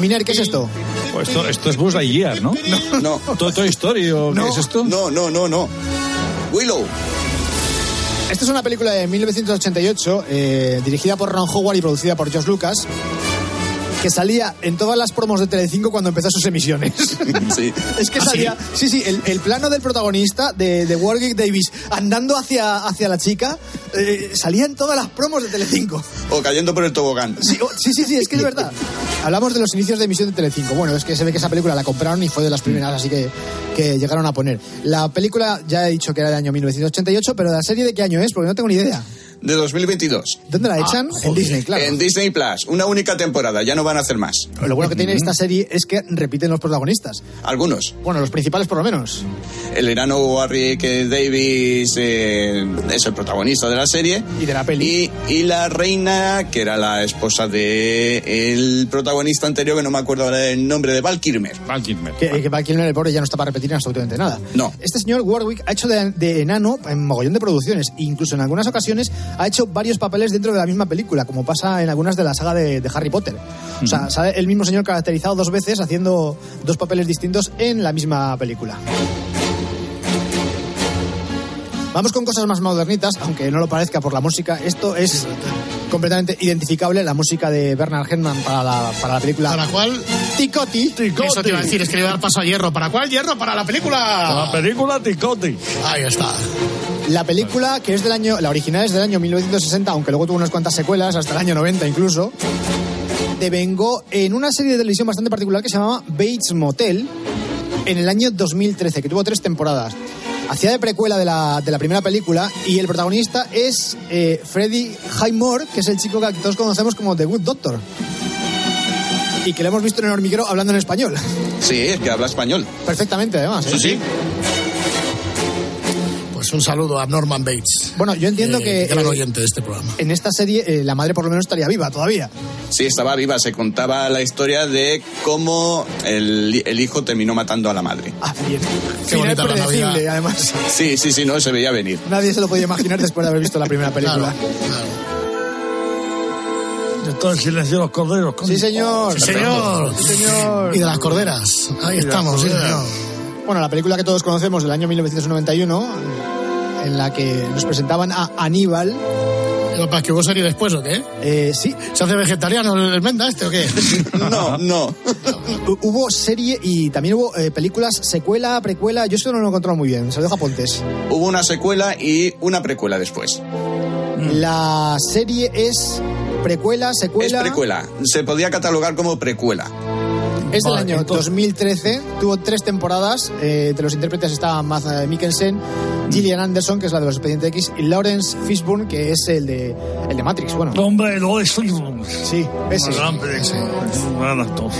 Miner, ¿qué es esto? Pues esto, esto es Buzz Lightyear, ¿no? No. ¿Todo Toy Story o qué es esto? No, no, no, no. Willow. Esta es una película de 1988 eh, dirigida por Ron Howard y producida por George Lucas que salía en todas las promos de Telecinco cuando empezó sus emisiones. <laughs> Sí. Es que ¿Ah, salía, sí, sí, el, el plano del protagonista de, de Warwick Davis andando hacia, hacia la chica eh, salía en todas las promos de Telecinco. O cayendo por el tobogán. Sí, oh, sí, sí, sí, es que es verdad. Hablamos de los inicios de emisión de Telecinco. Bueno, es que se ve que esa película la compraron y fue de las primeras, así que, que llegaron a poner. La película ya he dicho que era del año 1988, pero la serie de qué año es, porque no tengo ni idea. De 2022. ¿Dónde la echan? en Disney, claro. En Disney Plus. Una única temporada, ya no van a hacer más. Lo bueno que tiene esta serie es que repiten los protagonistas. Algunos. Bueno, los principales por lo menos. El enano Warwick Davis eh, es el protagonista de la serie. Y de la peli. Y, y la reina, que era la esposa de el protagonista anterior, que no me acuerdo ahora el nombre, de Val Kilmer. Val Kilmer. Que, que Val Kilmer, el pobre, ya no está para repetir absolutamente nada. No. Este señor Warwick ha hecho de, de enano en mogollón de producciones. Incluso en algunas ocasiones ha hecho varios papeles dentro de la misma película, como pasa en algunas de la saga de, de Harry Potter. O sea, sale el mismo señor caracterizado dos veces haciendo dos papeles distintos en la misma película. Vamos con cosas más modernitas, aunque no lo parezca por la música. Esto es completamente identificable, la música de Bernard Herrmann para la, para la película. ¿Para cuál? Ticoti. Eso te iba a decir, es que le iba a dar paso a hierro. ¿Para cuál hierro? Para la película. La película Ticotti. Ahí está. La película, que es del año, la original es del año 1960, aunque luego tuvo unas cuantas secuelas, hasta el año 90 incluso, devengó en una serie de televisión bastante particular que se llamaba Bates Motel en el año 2013, que tuvo tres temporadas. Hacía de precuela de la, de la primera película y el protagonista es eh, Freddie Highmore, que es el chico que todos conocemos como The Good Doctor. Y que lo hemos visto en el hormiguero hablando en español. Sí, es que habla español. Perfectamente, además. ¿eh? Sí, sí. Un saludo a Norman Bates. Bueno, yo entiendo eh, que Gran eh, oyente de este programa. en esta serie eh, la madre por lo menos estaría viva todavía. Sí, estaba viva. Se contaba la historia de cómo el, el hijo terminó matando a la madre. Ah, bien. Qué Final bonita la predecible, Navidad. además. Sí, sí, sí, no se veía venir. Nadie se lo podía imaginar después de haber visto la primera película. De todo el silencio de los corderos. coño. Sí, señor. Sí, señor. Sí, señor. Y de las corderas. Ahí Y estamos, sí, señor. Bueno, la película que todos conocemos del año 1991, en la que nos presentaban a Aníbal. ¿Para que hubo serie después o qué? Eh, sí, ¿Se hace vegetariano el el Menda este o qué? <laughs> No, no. hu- hubo serie y también hubo eh, películas, secuela, precuela. Yo eso no lo he encontrado muy bien, se lo dejo a Pontes. Hubo una secuela y una precuela después. La serie es precuela, secuela. Es precuela. Se podía catalogar como precuela. Es del Vale, año entonces- 2013, tuvo tres temporadas. eh, de los intérpretes estaban Matt eh, Mikkelsen, Gillian Anderson, que es la de los Expedientes X, y Lawrence Fishburne, que es el de, el de Matrix. Bueno, Hombre, es Fishburne. Sí, ese. Un gran, es un gran actor.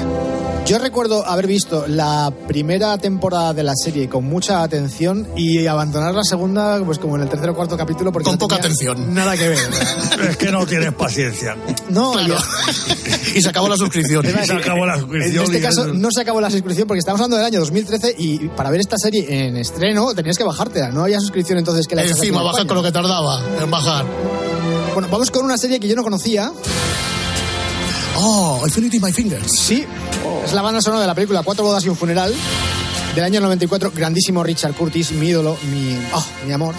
Yo recuerdo haber visto la primera temporada de la serie con mucha atención y abandonar la segunda, pues como en el tercer o cuarto capítulo, porque Con no poca atención. Nada que ver. <laughs> Es que no tienes paciencia. No, Claro. <laughs> y se acabó la suscripción. A Se acabó la En suscripción. este y caso no se acabó la suscripción porque estamos hablando del año 2013 y para ver esta serie en estreno tenías que bajártela. No había suscripción entonces que la Encima, en bajar con lo que tardaba en bajar. Bueno, vamos con una serie que yo no conocía. Oh, Infinity My Fingers. Sí, es la banda sonora de la película Cuatro bodas y un funeral del año 94. Grandísimo Richard Curtis, mi ídolo, mi, oh, mi amor.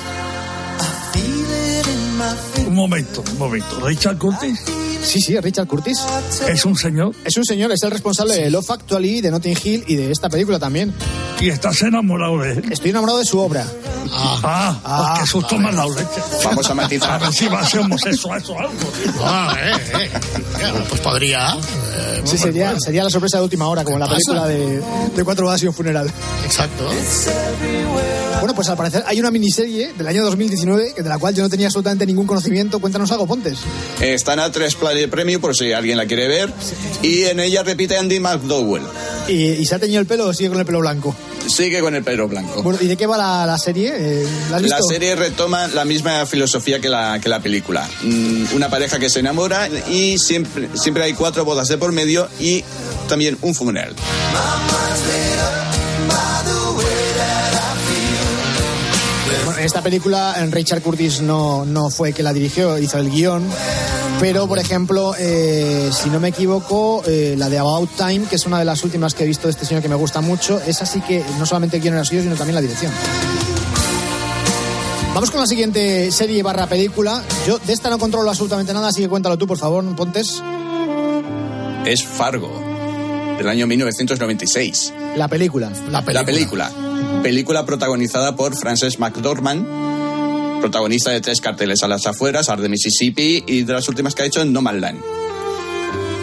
Un momento, un momento. Richard Curtis Sí, sí, Richard Curtis. es un señor Es un señor, es el responsable de Love Actually, de Notting Hill y de esta película también. y estás enamorado de él. Estoy enamorado de su obra. Ah, ah, qué susto has dado leche. Vamos a matizar. A ver si va a ser homosexual o algo. Ah, eh, eh. Pues podría. eh, Sí, sería, sería la sorpresa de última hora, como en la ¿Qué película de, de Cuatro bodas y un funeral. Exacto. Bueno, pues al parecer hay una miniserie del año 2019 que de la cual yo no tenía absolutamente ningún conocimiento. Cuéntanos algo, Pontes. Eh, Está en A3 Play Premium por si alguien la quiere ver. Y en ella repite Andy McDowell. ¿Y, y se ha teñido el pelo o sigue con el pelo blanco? Sigue con el pelo blanco. Bueno, ¿y de qué va la, la serie? Eh, ¿La has La visto? serie retoma la misma filosofía que la, que la película. Mm, Una pareja que se enamora y siempre, siempre hay cuatro bodas de por medio y también un funeral. Bueno, en esta película Richard Curtis no, no fue que la dirigió, hizo el guion. Pero, por ejemplo, eh, si no me equivoco, eh, la de About Time, que es una de las últimas que he visto de este señor que me gusta mucho, es así que no solamente el era suyo, sino también la dirección. Vamos con la siguiente serie barra película. Yo de esta no controlo absolutamente nada, así que cuéntalo tú, por favor, Pontes. Es Fargo, del año 1996. La película. La película. La película. Película protagonizada por Frances McDormand, protagonista de tres carteles a las afueras, Art de Mississippi y de las últimas que ha hecho en No Man's Land.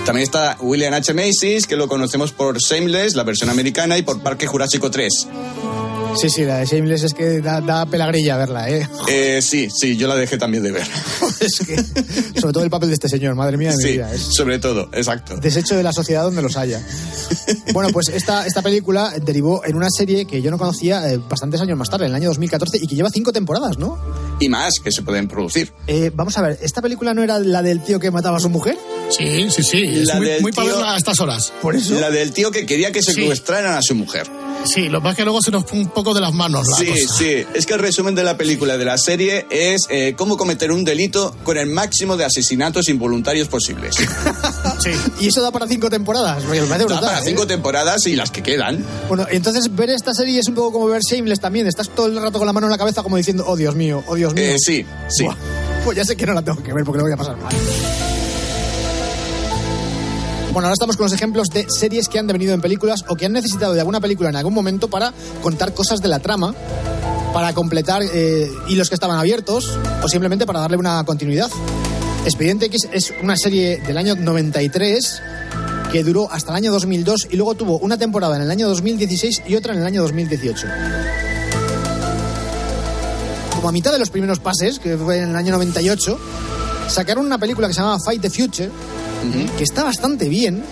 También está William H. Macy's, que lo conocemos por Shameless, la versión americana, y por Parque Jurásico 3. Sí, sí, la de Shameless es que da, da pelagrilla verla, ¿eh? <laughs> Eh, sí, sí, yo la dejé también de ver. <laughs> es que, sobre todo el papel de este señor, madre mía de mi Sí, vida. Es sobre todo, exacto. desecho de la sociedad donde los haya. <laughs> Bueno, pues esta, esta película derivó en una serie que yo no conocía eh, bastantes años más tarde, en el año 2014, y que lleva cinco temporadas, ¿no? Y más que se pueden producir. Eh, vamos a ver, ¿esta película no era la del tío que mataba a su mujer? Sí, sí, sí. Es La muy, muy para verla a estas horas. Por eso. La del tío que quería que Sí. secuestraran a su mujer. Sí, lo es que luego se nos pone un poco de las manos la Sí, cosa. sí. Es que el resumen de la película de la serie es eh, cómo cometer un delito con el máximo de asesinatos involuntarios posibles. <laughs> Sí. Y eso da para cinco temporadas. me parece Da brutal, para ¿eh? cinco temporadas y las que quedan. Bueno, entonces ver esta serie es un poco como ver Shameless también. Estás todo el rato con la mano en la cabeza como diciendo, oh Dios mío, oh Dios mío. Eh, sí, sí. Buah, Pues ya sé que no la tengo que ver porque lo voy a pasar mal. Bueno, ahora estamos con los ejemplos de series que han devenido en películas o que han necesitado de alguna película en algún momento para contar cosas de la trama, para completar eh, hilos que estaban abiertos o simplemente para darle una continuidad. Expediente X es una serie del año 93 que duró hasta el año 2002 y luego tuvo una temporada en el año 2016 y otra en el año 2018. Como a mitad de los primeros pases, que fue en el año 98, sacaron una película que se llamaba Fight the Future, que está bastante bien,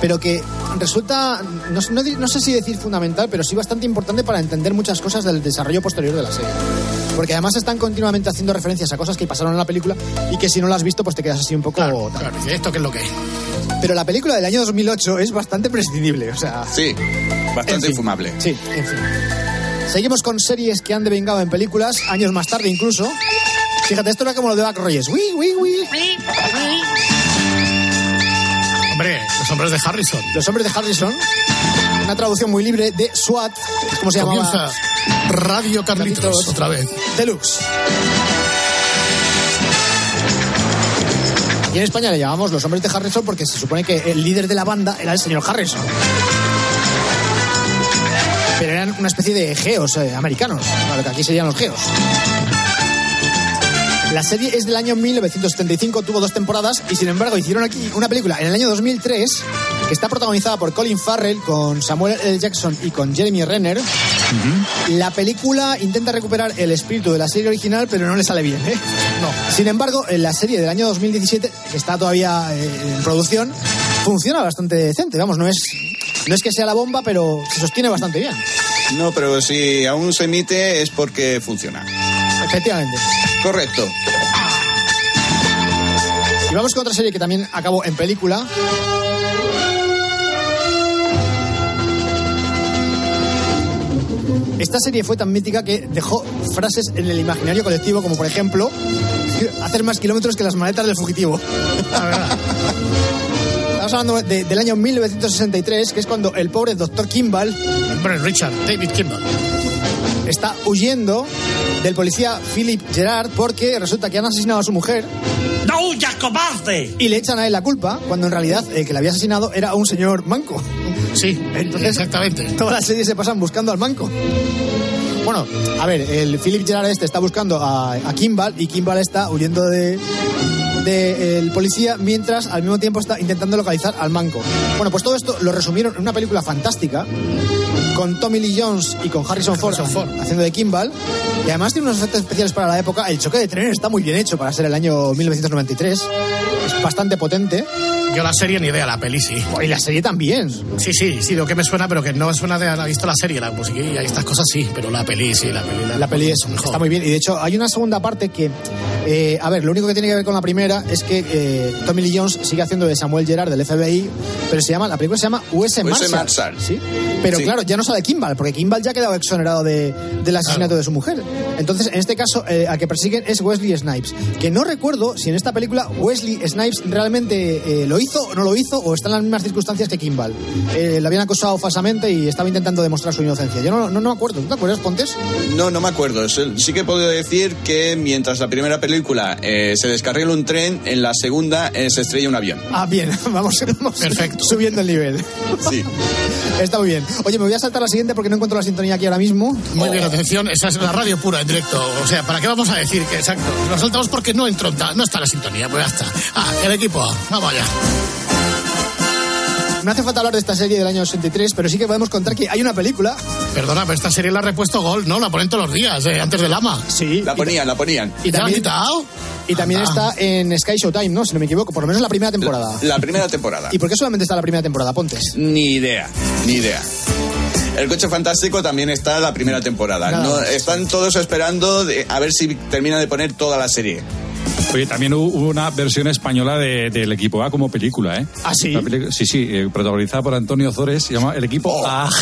pero que resulta, no, no no sé si decir fundamental, pero sí bastante importante para entender muchas cosas del desarrollo posterior de la serie. Porque además están continuamente haciendo referencias a cosas que pasaron en la película y que si no las has visto, pues te quedas así un poco... tal. Claro, dice, ¿esto qué es lo que es? Pero la película del año 2008 es bastante prescindible, o sea... Sí, bastante En fin. infumable. Sí, en fin. Seguimos con series que han devengado en películas, años más tarde incluso. Fíjate, esto era como lo de Back Rogers. Uy, uy, uy. Hombre, los hombres de Harrison. Los hombres de Harrison. Una traducción muy libre de SWAT. ¿Cómo se llamaba? Comienza Radio Carlitos, Carlitos. otra vez. Deluxe. Aquí en España le llamamos los hombres de Harrison porque se supone que el líder de la banda era el señor Harrison. Pero eran una especie de geos eh, americanos, lo que aquí serían los geos. La serie es del año 1975, tuvo dos temporadas y sin embargo hicieron aquí una película en el año 2003 que está protagonizada por Colin Farrell, con Samuel L. Jackson y con Jeremy Renner. La película intenta recuperar el espíritu de la serie original, pero no le sale bien. ¿eh? No. Sin embargo, en la serie del año 2017, que está todavía eh, en producción, funciona bastante decente. Vamos, no es, no es que sea la bomba, pero se sostiene bastante bien. No, pero si aún se emite es porque funciona. Efectivamente. Correcto. Y vamos con otra serie que también acabó en película. Esta serie fue tan mítica que dejó frases en el imaginario colectivo, como por ejemplo, hacer más kilómetros que las maletas del fugitivo. Estamos hablando de- del año 1963, que es cuando el pobre doctor Kimball, Hombre, Richard, David Kimball, está huyendo del policía Philip Gerard porque resulta que han asesinado a su mujer. ¡No, ya cobarde! Y le echan a él la culpa, cuando en realidad el que la había asesinado era un señor manco. Sí, exactamente. Toda la serie se pasan buscando al manco. Bueno, a ver, el Philip Gerard este está buscando a, a Kimball y Kimball está huyendo de del policía mientras al mismo tiempo está intentando localizar al manco. Bueno, pues todo esto lo resumieron en una película fantástica con Tommy Lee Jones y con Harrison Ford, haciendo de Kimball y además tiene unos efectos especiales para la época. El choque de trenes está muy bien hecho para ser el año 1993. Es bastante potente. Yo la serie ni idea, la peli sí. Y la serie también. Sí, sí, sí, lo que me suena, pero que no me suena de haber visto la serie, la música y estas cosas sí, pero la peli sí, la peli. La peli es, está muy bien. Y de hecho, hay una segunda parte que. Eh, a ver, lo único que tiene que ver con la primera es que eh, Tommy Lee Jones sigue haciendo de Samuel Gerard del FBI, pero se llama, la película se llama US US Marshal. Marshal. ¿sí? Pero Sí. claro, ya no sale Kimball, porque Kimball ya ha quedado exonerado de, del asesinato de su mujer. Entonces, en este caso, eh, al que persiguen es Wesley Snipes. Que no recuerdo si en esta película Wesley Snipes realmente eh, lo hizo o no lo hizo, o está en las mismas circunstancias que Kimball. Eh, le habían acosado falsamente y estaba intentando demostrar su inocencia. Yo no, no, no me acuerdo. ¿Tú te acuerdas, Pontes? No, no me acuerdo. Sí que puedo decir que mientras la primera película eh, se descarrila un tren, en la segunda eh, se estrella un avión. Ah, bien, <laughs> vamos, vamos Perfecto. subiendo el nivel. Sí. <laughs> Está muy bien. Oye, me voy a saltar la siguiente porque no encuentro la sintonía aquí ahora mismo. Muy bien, atención, esa es la radio pura en directo. O sea, ¿para qué vamos a decir que exacto? Lo saltamos porque no entró, no está la sintonía, pues ya está. Ah, el equipo, vamos allá. No hace falta hablar de esta serie del año 83, pero sí que podemos contar que hay una película. Perdona, pero esta serie la ha repuesto Gol, ¿no? La ponen todos los días, eh, antes del ama. Sí. La ponían, la ponían. Y ¿Ya la han también, quitado? y también Anda. está en Sky Showtime, ¿no? Si no me equivoco, por lo menos la primera temporada. La primera temporada. ¿Y por qué solamente está la primera temporada, Pontes? Ni idea, ni idea. El coche fantástico también está en la primera temporada. Nada No, están todos esperando de- a ver si terminan de poner toda la serie. Oye, también hubo una versión española de- del equipo A como película, ¿eh? ¿Ah, sí? Sí, sí, eh, protagonizada por Antonio Zores, se llama El equipo A. <laughs>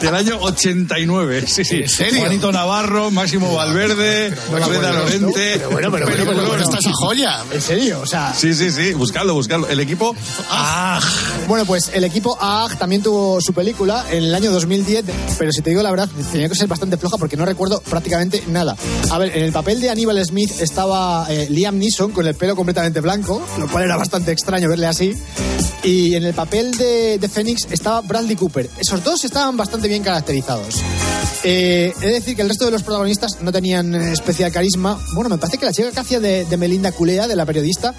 Del año 89, sí, sí. ¿En serio? Juanito Navarro, Máximo Valverde, Alfreda Lorente. Pero bueno, pero bueno, pero bueno, esta es joya. ¿En serio? O sea, Sí, sí, sí, buscadlo, buscadlo. El equipo A. Bueno, pues el equipo AAG también tuvo su película en el año 2010, pero si te digo la verdad, tenía que ser bastante floja porque no recuerdo prácticamente nada. A ver, en el papel de Aníbal Smith estaba eh, Liam Neeson con el pelo completamente blanco, lo cual era bastante extraño verle así. Y en el papel de, de Phoenix estaba Bradley Cooper. Esos dos estaban bastante bien caracterizados. Eh, he de decir que el resto de los protagonistas no tenían eh, especial carisma. Bueno, me parece que la chica que hacía de, de Melinda Culea, de la periodista,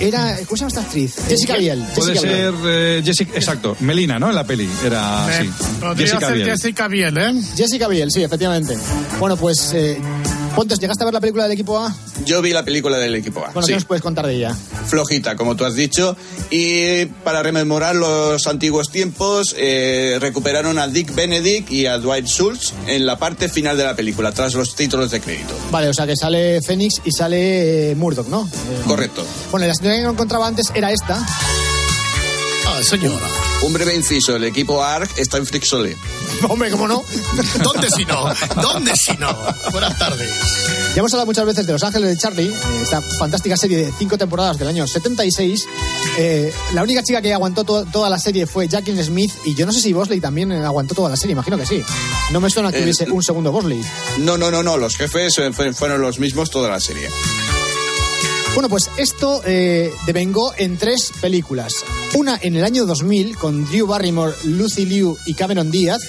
era. ¿Cómo se llama esta actriz? Jessica Biel. Puede Jessica Biel. ser eh, Jessica, exacto, Melina, ¿no? En la peli. Era Eh, así. podría Jessica ser Biel. Jessica Biel, ¿eh? Jessica Biel, sí, efectivamente. Bueno, pues. Eh, ¿llegaste a ver la película del equipo A? Yo vi la película del equipo A. Bueno, sí. ¿qué nos puedes contar de ella? flojita, como tú has dicho. Y para rememorar los antiguos tiempos, eh, recuperaron a Dick Benedict y a Dwight Schultz en la parte final de la película, tras los títulos de crédito. Vale, o sea que sale Phoenix y sale eh, Murdoch, ¿no? Eh, Correcto. Bueno, y la sintonía que encontraba antes era esta. Ah, señora. Un breve inciso, el equipo ARG está en Frixole. <laughs> Hombre, ¿cómo no? ¿Dónde si no? ¿Dónde si no? Buenas tardes. Ya hemos hablado muchas veces de Los Ángeles de Charlie, esta fantástica serie de cinco temporadas del año 76. Eh, la única chica que aguantó to- toda la serie fue Jacqueline Smith y yo no sé si Bosley también eh, aguantó toda la serie, imagino que sí. No me suena que Eh, hubiese un segundo Bosley. No, no, no, no, los jefes eh, fue- fueron los mismos toda la serie. Bueno, pues esto eh, devengó en tres películas. Una en el año 2000 con Drew Barrymore, Lucy Liu y Cameron Díaz,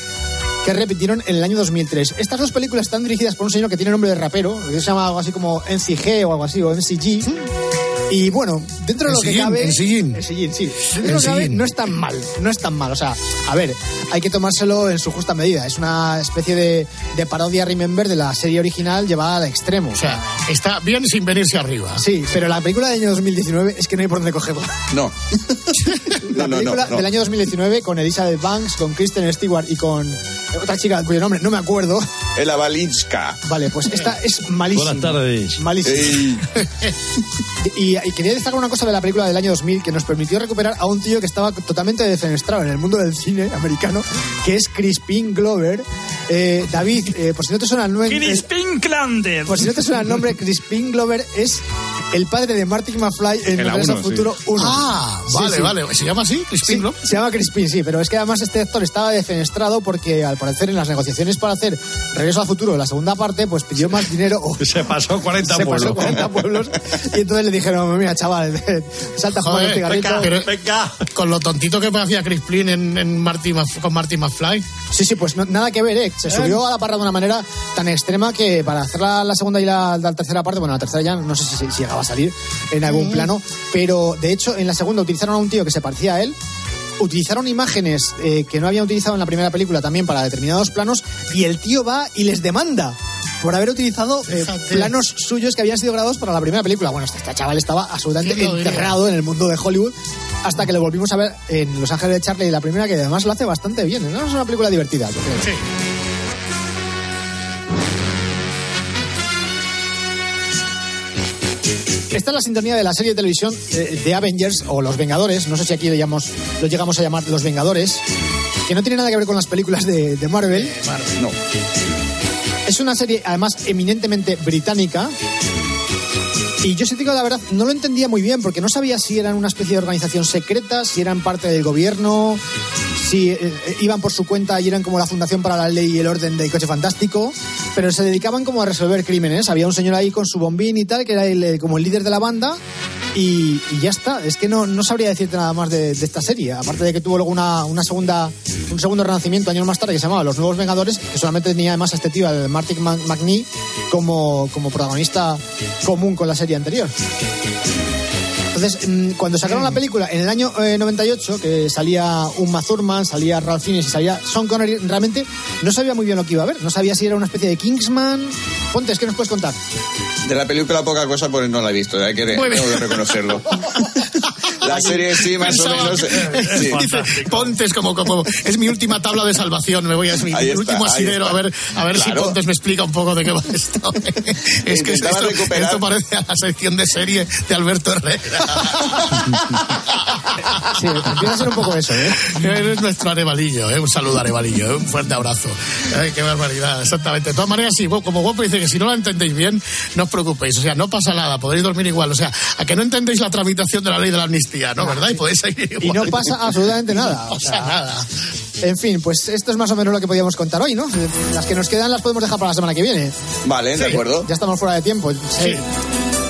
que repitieron en el año 2003. Estas dos películas están dirigidas por un señor que tiene nombre de rapero, que se llama algo así como NCG o algo así, o NCG. Y bueno, dentro de El lo que sillín, cabe. el sillín. El sillín, sí. Dentro de El lo que cabe, no es tan mal. No es tan mal. O sea, a ver, hay que tomárselo en su justa medida. Es una especie de, de parodia Remember de la serie original llevada al extremo. O sea, está bien sin venirse arriba. Sí, pero la película del año 2019 es que no hay por dónde cogerla. No. <laughs> La no, no, película no, no. del año 2019 con Elizabeth Banks, con Kristen Stewart y con otra chica cuyo nombre no me acuerdo. Ela Balinska. Vale, pues esta es malísima. Buenas tardes. Malísima. Ey, <laughs> Y, y quería destacar una cosa de la película del año 2000 que nos permitió recuperar a un tío que estaba totalmente defenestrado en el mundo del cine americano, que es Crispin Glover. Eh, David, eh, por si no te suena el nombre... Crispin Klander. Por si no te suena el nombre, Crispin Glover es el padre de Martin McFly en la Regreso uno, al Futuro 1. Ah, Sí, vale, sí. vale. ¿Se llama así? Crispin, Sí, ¿no? se llama Crispin, sí, pero es que además este actor estaba defenestrado porque al parecer en las negociaciones para hacer Regreso al Futuro, la segunda parte, pues pidió más dinero o <laughs> Se pasó 40 se pueblos. pasó 40 pueblos y entonces le dijeron, mira chaval, <laughs> salta Joder, cigarrito. pero- Venga. Con lo tontito que me hacía Crispin en, en Marty con Marty McFly. Sí, sí, pues no- nada que ver, ¿eh? Se subió a la parra de una manera tan extrema que para hacer la, la segunda y la, la tercera parte, bueno, la tercera ya no sé si, si llegaba a salir en algún plano, pero de hecho en la segunda utilizaron a un tío que se parecía a él. Utilizaron imágenes eh, que no habían utilizado en la primera película también para determinados planos y el tío va y les demanda por haber utilizado eh, planos suyos que habían sido grabados para la primera película. Bueno, este, este chaval estaba absolutamente enterrado en el mundo de Hollywood hasta que lo volvimos a ver en Los Ángeles de Charlie, la primera que además lo hace bastante bien. ¿no? Es una película divertida, yo creo. Sí. Esta es la sintonía de la serie de televisión eh, de Avengers o Los Vengadores, no sé si aquí le llamamos, lo llegamos a llamar Los Vengadores, que no tiene nada que ver con las películas de, de Marvel. No. Es una serie además eminentemente británica. Y yo, si te digo la verdad, no lo entendía muy bien porque no sabía si eran una especie de organización secreta, si eran parte del gobierno, si eh, eh, iban por su cuenta y eran como la Fundación para la Ley y el Orden del Coche Fantástico, pero se dedicaban como a resolver crímenes. Había un señor ahí con su bombín y tal, que era el, eh, como el líder de la banda, y, ya está. Es que no, no sabría decirte nada más de, esta serie. Aparte de que tuvo luego una, una segunda, un segundo renacimiento años más tarde que se llamaba Los Nuevos Vengadores, que solamente tenía además a este tío, al Martin McNee, como, como protagonista común con la serie anterior. Entonces, mm, cuando sacaron la película en el año eh, 98, que salía Uma Thurman, salía Ralph Fiennes y salía Sean Connery, realmente no sabía muy bien lo que iba a ver. No sabía si era una especie de Kingsman. Pontes, ¿qué nos puedes contar? De la película poca cosa, pues no la he visto, hay tengo que reconocerlo. <laughs> La serie sí, más o Pensaba menos. que- eh, sí. Dice, Pontes como, como es mi última tabla de salvación, me voy a es mi Ahí último asidero a ver a ver si Claro. Pontes me explica un poco de qué va esto. <laughs> es que esto, recuperar- esto parece a la sección de serie de Alberto Herrera. <laughs> Sí, empieza a ser un poco eso, ¿eh? Eres nuestro Arevalillo, ¿eh? un saludo Arevalillo, ¿eh? un fuerte abrazo. Ay, qué barbaridad, exactamente. De todas maneras, sí, como Guapo dice que si no la entendéis bien, no os preocupéis, o sea, no pasa nada, podréis dormir igual, o sea, a que no entendéis la tramitación de la ley de la amnistía, ¿no? ¿Verdad? Y podéis seguir igual. Y no pasa absolutamente <laughs> nada. No O sea, nada. En fin, pues esto es más o menos lo que podíamos contar hoy, ¿no? Las que nos quedan las podemos dejar para la semana que viene. Vale, de acuerdo. Ya estamos fuera de tiempo. Sí.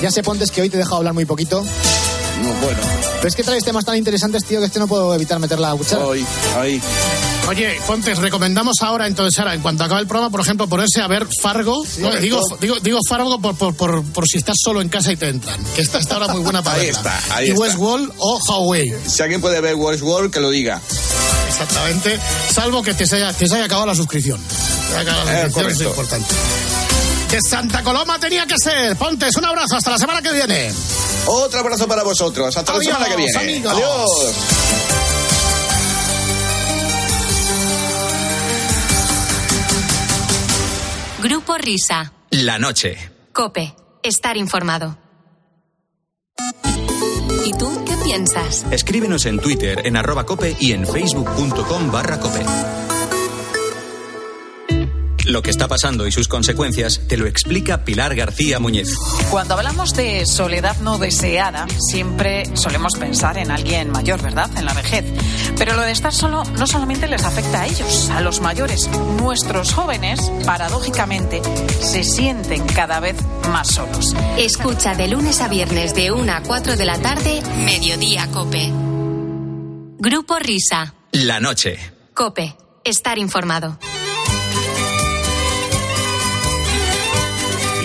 Ya sé, Pontes, que hoy te he dejado hablar muy poquito. No, bueno. Pero es que traes temas tan interesantes, tío, que es que no puedo evitar meter la cuchara. Hoy, ahí. Oye, Fontes, recomendamos ahora, entonces, ahora, en cuanto acabe el programa, por ejemplo, ponerse a ver Fargo. No, digo, digo, digo Fargo por, por, por, por si estás solo en casa y te entran. Que esta está ahora muy buena <laughs> para Ahí está, ahí y está. Westworld o Huawei. Si alguien puede ver Westworld, que lo diga. Exactamente. Salvo que te se haya, te se haya acabado la suscripción. Te haya acabado la Eh, suscripción, eso es importante. De Santa Coloma tenía que ser. Pontes, un abrazo. Hasta la semana que viene. Otro abrazo para vosotros. Hasta Adiós, la semana que viene. amigos. Adiós. Grupo Risa. La noche. Cope. Estar informado. ¿Y tú qué piensas? Escríbenos en Twitter en arroba cope y en facebook.com barra cope. Lo que está pasando y sus consecuencias te lo explica Pilar García Muñez. Cuando hablamos de soledad no deseada, siempre solemos pensar en alguien mayor, ¿verdad? En la vejez. Pero lo de estar solo no solamente les afecta a ellos, a los mayores. Nuestros jóvenes, paradójicamente, se sienten cada vez más solos. Escucha de lunes a viernes de 1 a 4 de la tarde, Mediodía Cope. Grupo Risa. La noche. Cope. Estar informado.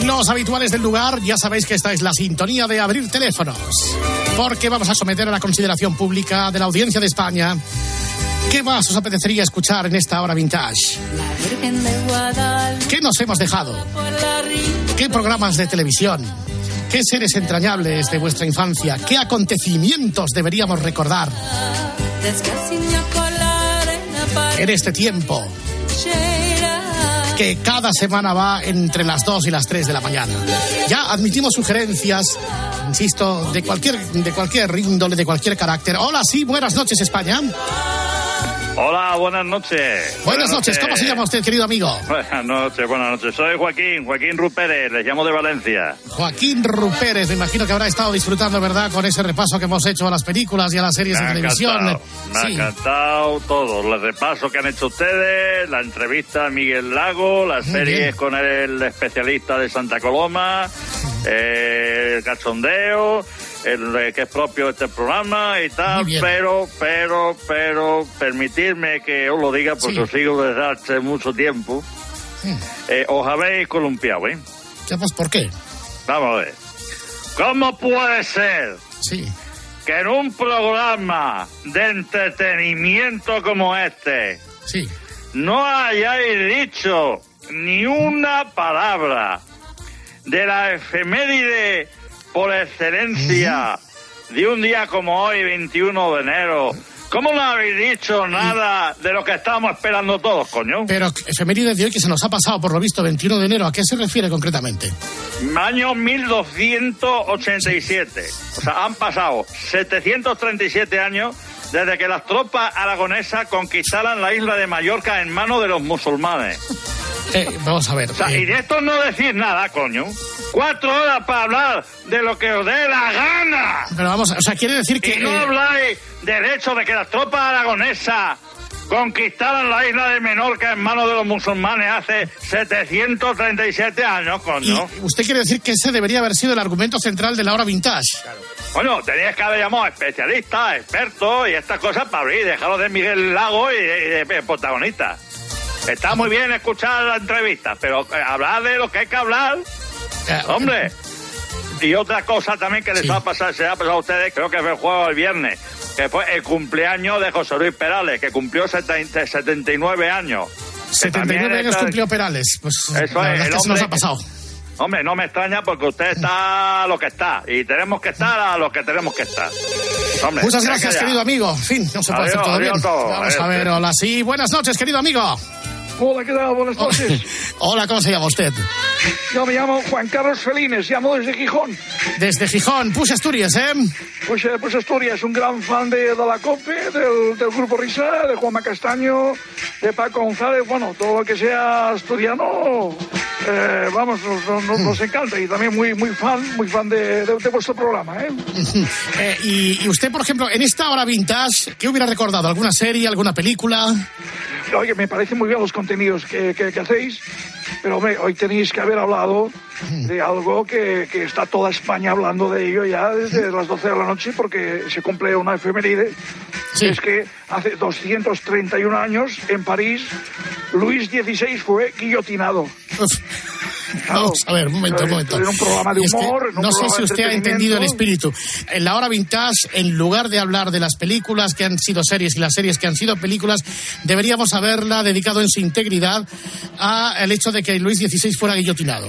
Los habituales del lugar, ya sabéis que esta es la sintonía de abrir teléfonos, porque vamos a someter a la consideración pública de la audiencia de España. ¿Qué más os apetecería escuchar en esta hora vintage? ¿Qué nos hemos dejado? ¿Qué programas de televisión? ¿Qué seres entrañables de vuestra infancia? ¿Qué acontecimientos deberíamos recordar en este tiempo? Que cada semana va entre las 2 y las 3 de la mañana. Ya admitimos sugerencias, insisto, de cualquier, de cualquier índole, de cualquier carácter. Hola, sí, buenas noches, España. Hola, buenas noches. Buenas, noches. ¿cómo se llama usted, querido amigo? <laughs> Buenas noches, buenas noches. Soy Joaquín, Joaquín Rupérez, les llamo de Valencia. Joaquín Rupérez, me imagino que habrá estado disfrutando, ¿verdad?, con ese repaso que hemos hecho a las películas y a las series Me de televisión. me ha encantado todo, el repaso que han hecho ustedes, la entrevista a Miguel Lago, las Muy series bien. con el especialista de Santa Coloma, eh, el cachondeo, el que es propio de este programa y tal, pero, pero, pero, permitirme que os lo diga porque Sí. os sigo desde hace mucho tiempo, eh, os habéis columpiado, ¿eh? Ya, pues, ¿por qué? Vamos a ver. ¿Cómo puede ser Sí. que en un programa de entretenimiento como este Sí. no hayáis dicho ni una palabra de la efeméride por excelencia de un día como hoy, 21 de enero? ¿Cómo no habéis dicho nada de lo que estábamos esperando todos, coño? Pero efemérides de hoy que se nos ha pasado, por lo visto, 21 de enero. ¿A qué se refiere concretamente? Año 1287. O sea, han pasado 737 años desde que las tropas aragonesas conquistaran la isla de Mallorca en manos de los musulmanes. Eh, vamos a ver. O sea, eh, y de esto no decís nada, coño. Cuatro horas para hablar de lo que os dé la gana. pero vamos, o sea, quiere decir que... Y no eh, habláis del hecho de que las tropas aragonesas conquistaran la isla de Menorca en manos de los musulmanes hace 737 años, y coño. usted quiere decir que ese debería haber sido el argumento central de la hora vintage. Bueno, tenías que haber llamado a especialistas, expertos y estas cosas para abrir, dejaros de Miguel Lago y de, de protagonistas. Está muy bien escuchar la entrevista, pero eh, hablar de lo que hay que hablar, Eh, hombre. Y otra cosa también que les Sí. va a pasar, se ha pasado a ustedes, creo que fue el juego el viernes, que fue el cumpleaños de José Luis Perales, que cumplió 70 79 años. Que 79 también años está- cumplió Perales. Pues Eso es, que se nos ha pasado. Hombre, no me extraña porque usted está a lo que está y tenemos que estar a lo que tenemos que estar. Hombre, Muchas gracias, que querido amigo. En fin, no se puede Adiós, hacer todo bien. todo. Vamos a Adiós. ver, hola, sí. Buenas noches, querido amigo. Hola, ¿qué tal? Buenas noches. <laughs> Hola, ¿cómo se llama usted? Yo me llamo Juan Carlos Felines, llamo desde Gijón. Desde Gijón, Push Asturias, ¿eh? Pues, eh, pues Asturias, un gran fan de, de la COPE, del, del Grupo Risa, de Juanma Castaño, de Paco González, bueno, todo lo que sea asturiano, eh, vamos, nos, nos- nos- encanta y también muy, muy fan, muy fan de, de- de vuestro programa, ¿eh? <laughs> Eh, y, y usted, por ejemplo, en esta hora vintage, ¿qué hubiera recordado? ¿Alguna serie, alguna película? Oye, me parecen muy bien los contenidos que, que- que hacéis, pero hombre, hoy tenéis que haber hablado de algo que, que está toda España hablando de ello ya desde las 12 de la noche porque se cumple una efeméride. Sí. Es que hace 231 años en París Luis XVI fue guillotinado. Vamos a ver, un momento, un momento. Programa de en un no sé si usted ha entendido el espíritu. En la hora vintage, en lugar de hablar de las películas que han sido series y las series que han sido películas, deberíamos haberla dedicado en su integridad al hecho de que Luis XVI fuera guillotinado.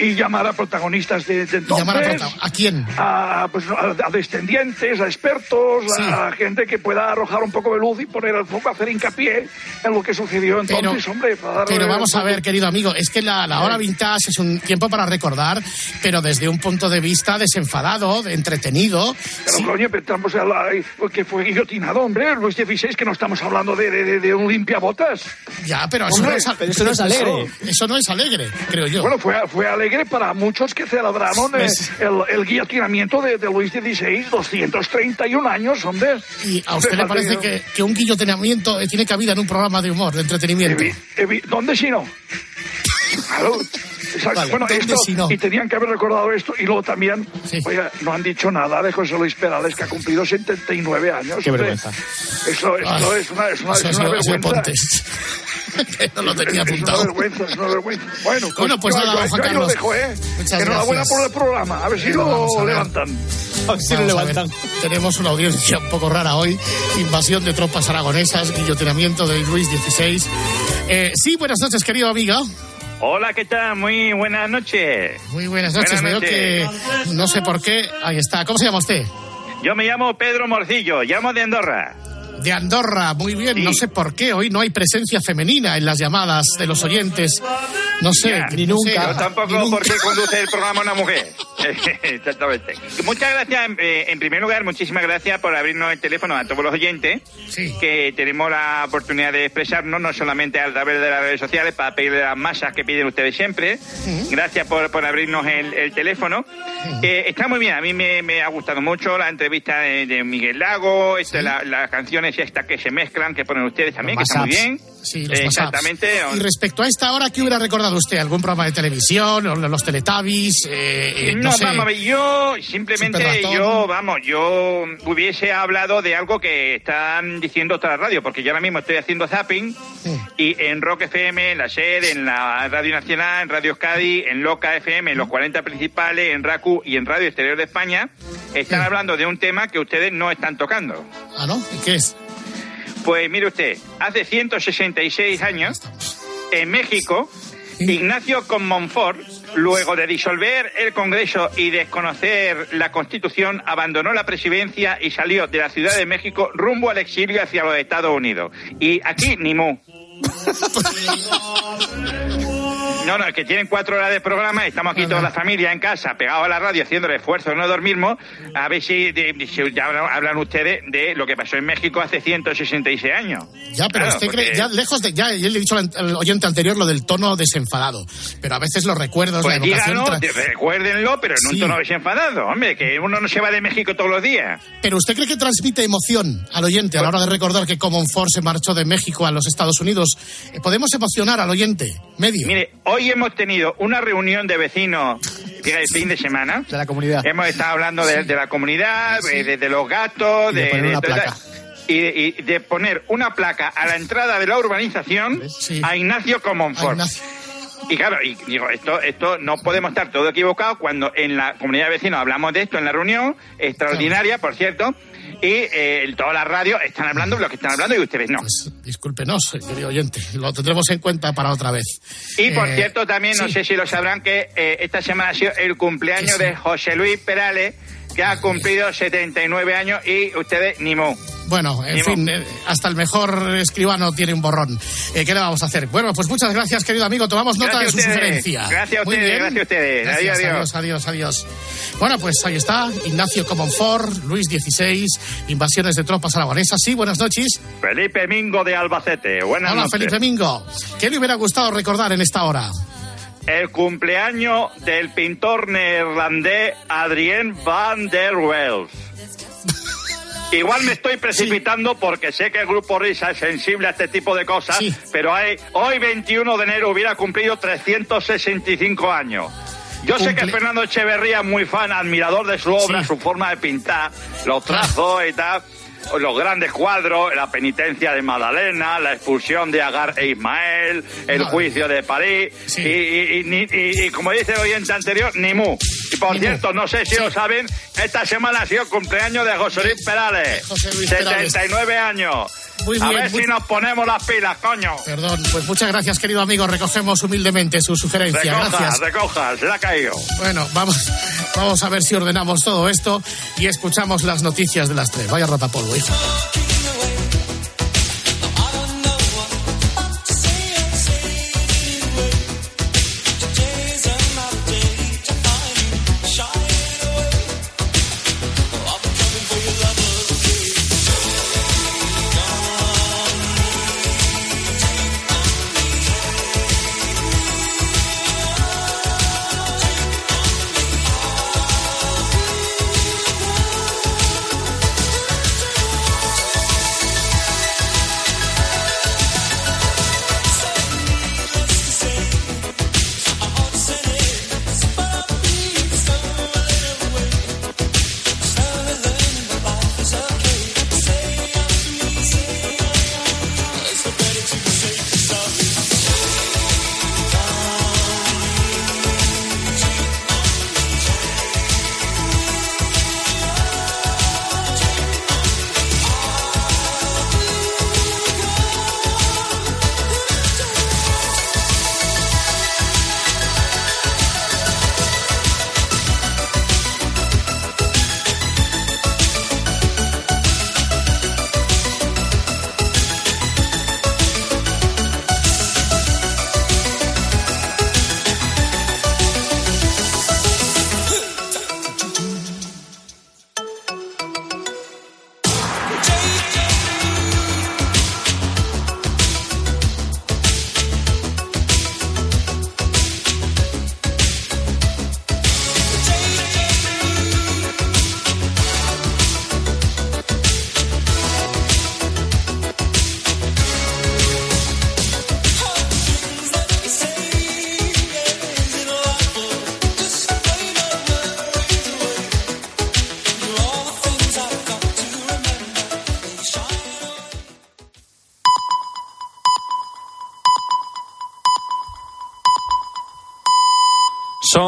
Y llamar a protagonistas de, de Y entonces. llamar a, prota- ¿a quién? a, pues, a- a descendientes, a expertos, Sí. a gente que pueda arrojar un poco de luz y poner el foco, hacer hincapié en lo que sucedió entonces, Pero- hombre. Para Pero vamos a ver, querido amigo, es que la, la hora vintage es un tiempo para recordar, pero desde un punto de vista desenfadado, de entretenido. Pero coño, pero estamos a la- que fue guillotinado, hombre, Luis XVI, que no estamos hablando de, de, de- un limpiabotas. Ya, pero eso, Hombre, no es, pero eso no es alegre. Eso no es alegre, creo yo. Bueno, fue, fue alegre para muchos que celebraron eh, el, el guillotinamiento de, de Luis XVI, 231 años, hombre. ¿Y a usted le parece que, que un guillotinamiento eh, tiene cabida en un programa de humor, de entretenimiento? Evi- evi- ¿Dónde si no? Claro. Vale, bueno, ¿dónde esto, si no? y tenían que haber recordado esto. Y luego también, oiga, no han dicho nada de José Luis Perales, que ha cumplido 79 años. Qué vergüenza. Eso, esto Ay, es una, es una, eso es una vergüenza. <laughs> No lo tenía Es apuntado. una vergüenza, es una vergüenza. Bueno, <laughs> Bueno, pues yo- nada, yo- Juan yo ahí lo dejo, ¿eh? Muchas Enhorabuena por el programa. A ver si a lo ver. levantan. A ver, Tenemos una audiencia un poco rara hoy. Invasión de tropas aragonesas, guillotinamiento de Luis XVI. Eh, sí, buenas noches, querido amigo. Hola, ¿qué tal? Muy buenas noches. Muy buenas noches. Buenas Veo que noches. no sé por qué. Ahí está. ¿Cómo se llama usted? Yo me llamo Pedro Morcillo, llamo de Andorra. De Andorra, muy bien. No sé por qué hoy no hay presencia femenina en las llamadas de los oyentes. No sé, Ya. ni nunca. Yo tampoco ni nunca. porque conduce el programa una mujer. <laughs> Exactamente. Muchas gracias, en, eh, en primer lugar, muchísimas gracias por abrirnos el teléfono a todos los oyentes, que tenemos la oportunidad de expresarnos, no solamente a través de las redes sociales, para pedirle las masas que piden ustedes siempre. Gracias por, por abrirnos el, el teléfono. Eh, está muy bien, a mí me, me ha gustado mucho la entrevista de, de Miguel Lago, esto, la- las canciones estas que se mezclan, que ponen ustedes también, que Los está muy bien. Sí, los Eh. Exactamente. Y respecto a esta hora, ¿qué hubiera recordado usted? ¿Algún programa de televisión? ¿O Los Teletubbies? Eh, eh, no, No, sé. vamos a ver, yo simplemente, yo, vamos, yo hubiese hablado de algo que están diciendo otra radio, porque yo ahora mismo estoy haciendo zapping y en Rock FM, en la SER, en la Radio Nacional, en Radio Euskadi, en Loca FM, en los 40 principales, en RACU y en Radio Exterior de España, están hablando de un tema que ustedes no están tocando. Ah, ¿no? ¿Y qué es? Pues mire usted, hace 166 años, en México, Ignacio Conmonfort, luego de disolver el Congreso y desconocer la Constitución, abandonó la presidencia y salió de la Ciudad de México rumbo al exilio hacia los Estados Unidos. Y aquí, ni. <laughs> No, no, es que tienen cuatro horas de programa, estamos aquí toda la familia en casa, pegados a la radio, haciendo el esfuerzo de no dormirmos, a ver si, de- si ya hablan, ustedes de lo que pasó en México hace 166 años. Ya, pero Claro, usted cree, ya lejos de, ya, yo le he dicho al, al oyente anterior lo del tono desenfadado, pero a veces los recuerdos, Pues la evocación... tra- recuérdenlo, pero en Sí. un tono desenfadado, hombre, que uno no se va de México todos los días. Pero usted cree que transmite emoción al oyente a la hora de recordar que Comonfort se marchó de México a los Estados Unidos. Eh, ¿Podemos emocionar al oyente? Medio. Mire, hoy hemos tenido una reunión de vecinos el fin de semana. De la comunidad. Hemos estado hablando de, de la comunidad, de, de- de los gatos, Y de poner una placa. Y de, y de poner una placa a la entrada de la urbanización a Ignacio Comonfort. Y claro, y digo, esto, esto no podemos estar todo equivocados cuando en la comunidad de vecinos hablamos de esto en la reunión, extraordinaria, por cierto, y eh, en todas las radios están hablando lo que están hablando y ustedes no. Discúlpenos, eh, querido oyente, lo tendremos en cuenta para otra vez. Y por Eh, cierto, también, no sí. sé si lo sabrán, que eh, esta semana ha sido el cumpleaños Sí. de José Luis Perales, que ha cumplido 79 años y ustedes ni. Bueno, en Ni fin, mo- eh, hasta el mejor escribano tiene un borrón. Eh, ¿Qué le vamos a hacer? Bueno, pues muchas gracias, querido amigo. Tomamos nota Gracias de su sugerencia. Gracias a Muy ustedes, bien. gracias a ustedes. Gracias, Adiós, adiós, adiós, adiós. Bueno, pues ahí está, Ignacio Comonfort, Luis XVI, invasiones de tropas aragonesas. Sí, buenas noches. Felipe Mingo de Albacete. Buenas Hola, noches. Felipe Mingo. ¿Qué le hubiera gustado recordar en esta hora? El cumpleaños del pintor neerlandés Adrien van der Waals. Igual me estoy precipitando porque sé que el grupo Risa es sensible a este tipo de cosas, pero hay- hoy 21 de enero hubiera cumplido 365 años. Yo sé que Fernando Echeverría es muy fan, admirador de su obra, su forma de pintar, los trazos y tal, los grandes cuadros, la penitencia de Magdalena, la expulsión de Agar e Ismael, el Madre juicio de París, y, y- y- ni- y- y como dice el oyente anterior, ni mu. Y por cierto, no sé si lo saben, esta semana ha sido el cumpleaños de José Luis Perales, José Luis Perales. 79 años. Muy A bien, ver muy- si nos ponemos las pilas, coño. Perdón, pues muchas gracias, querido amigo. Recogemos humildemente su sugerencia. Recoja, Gracias. recoja, se la ha caído. Bueno, vamos, vamos a ver si ordenamos todo esto y escuchamos las noticias de las tres. Vaya rapapolvo, hijo.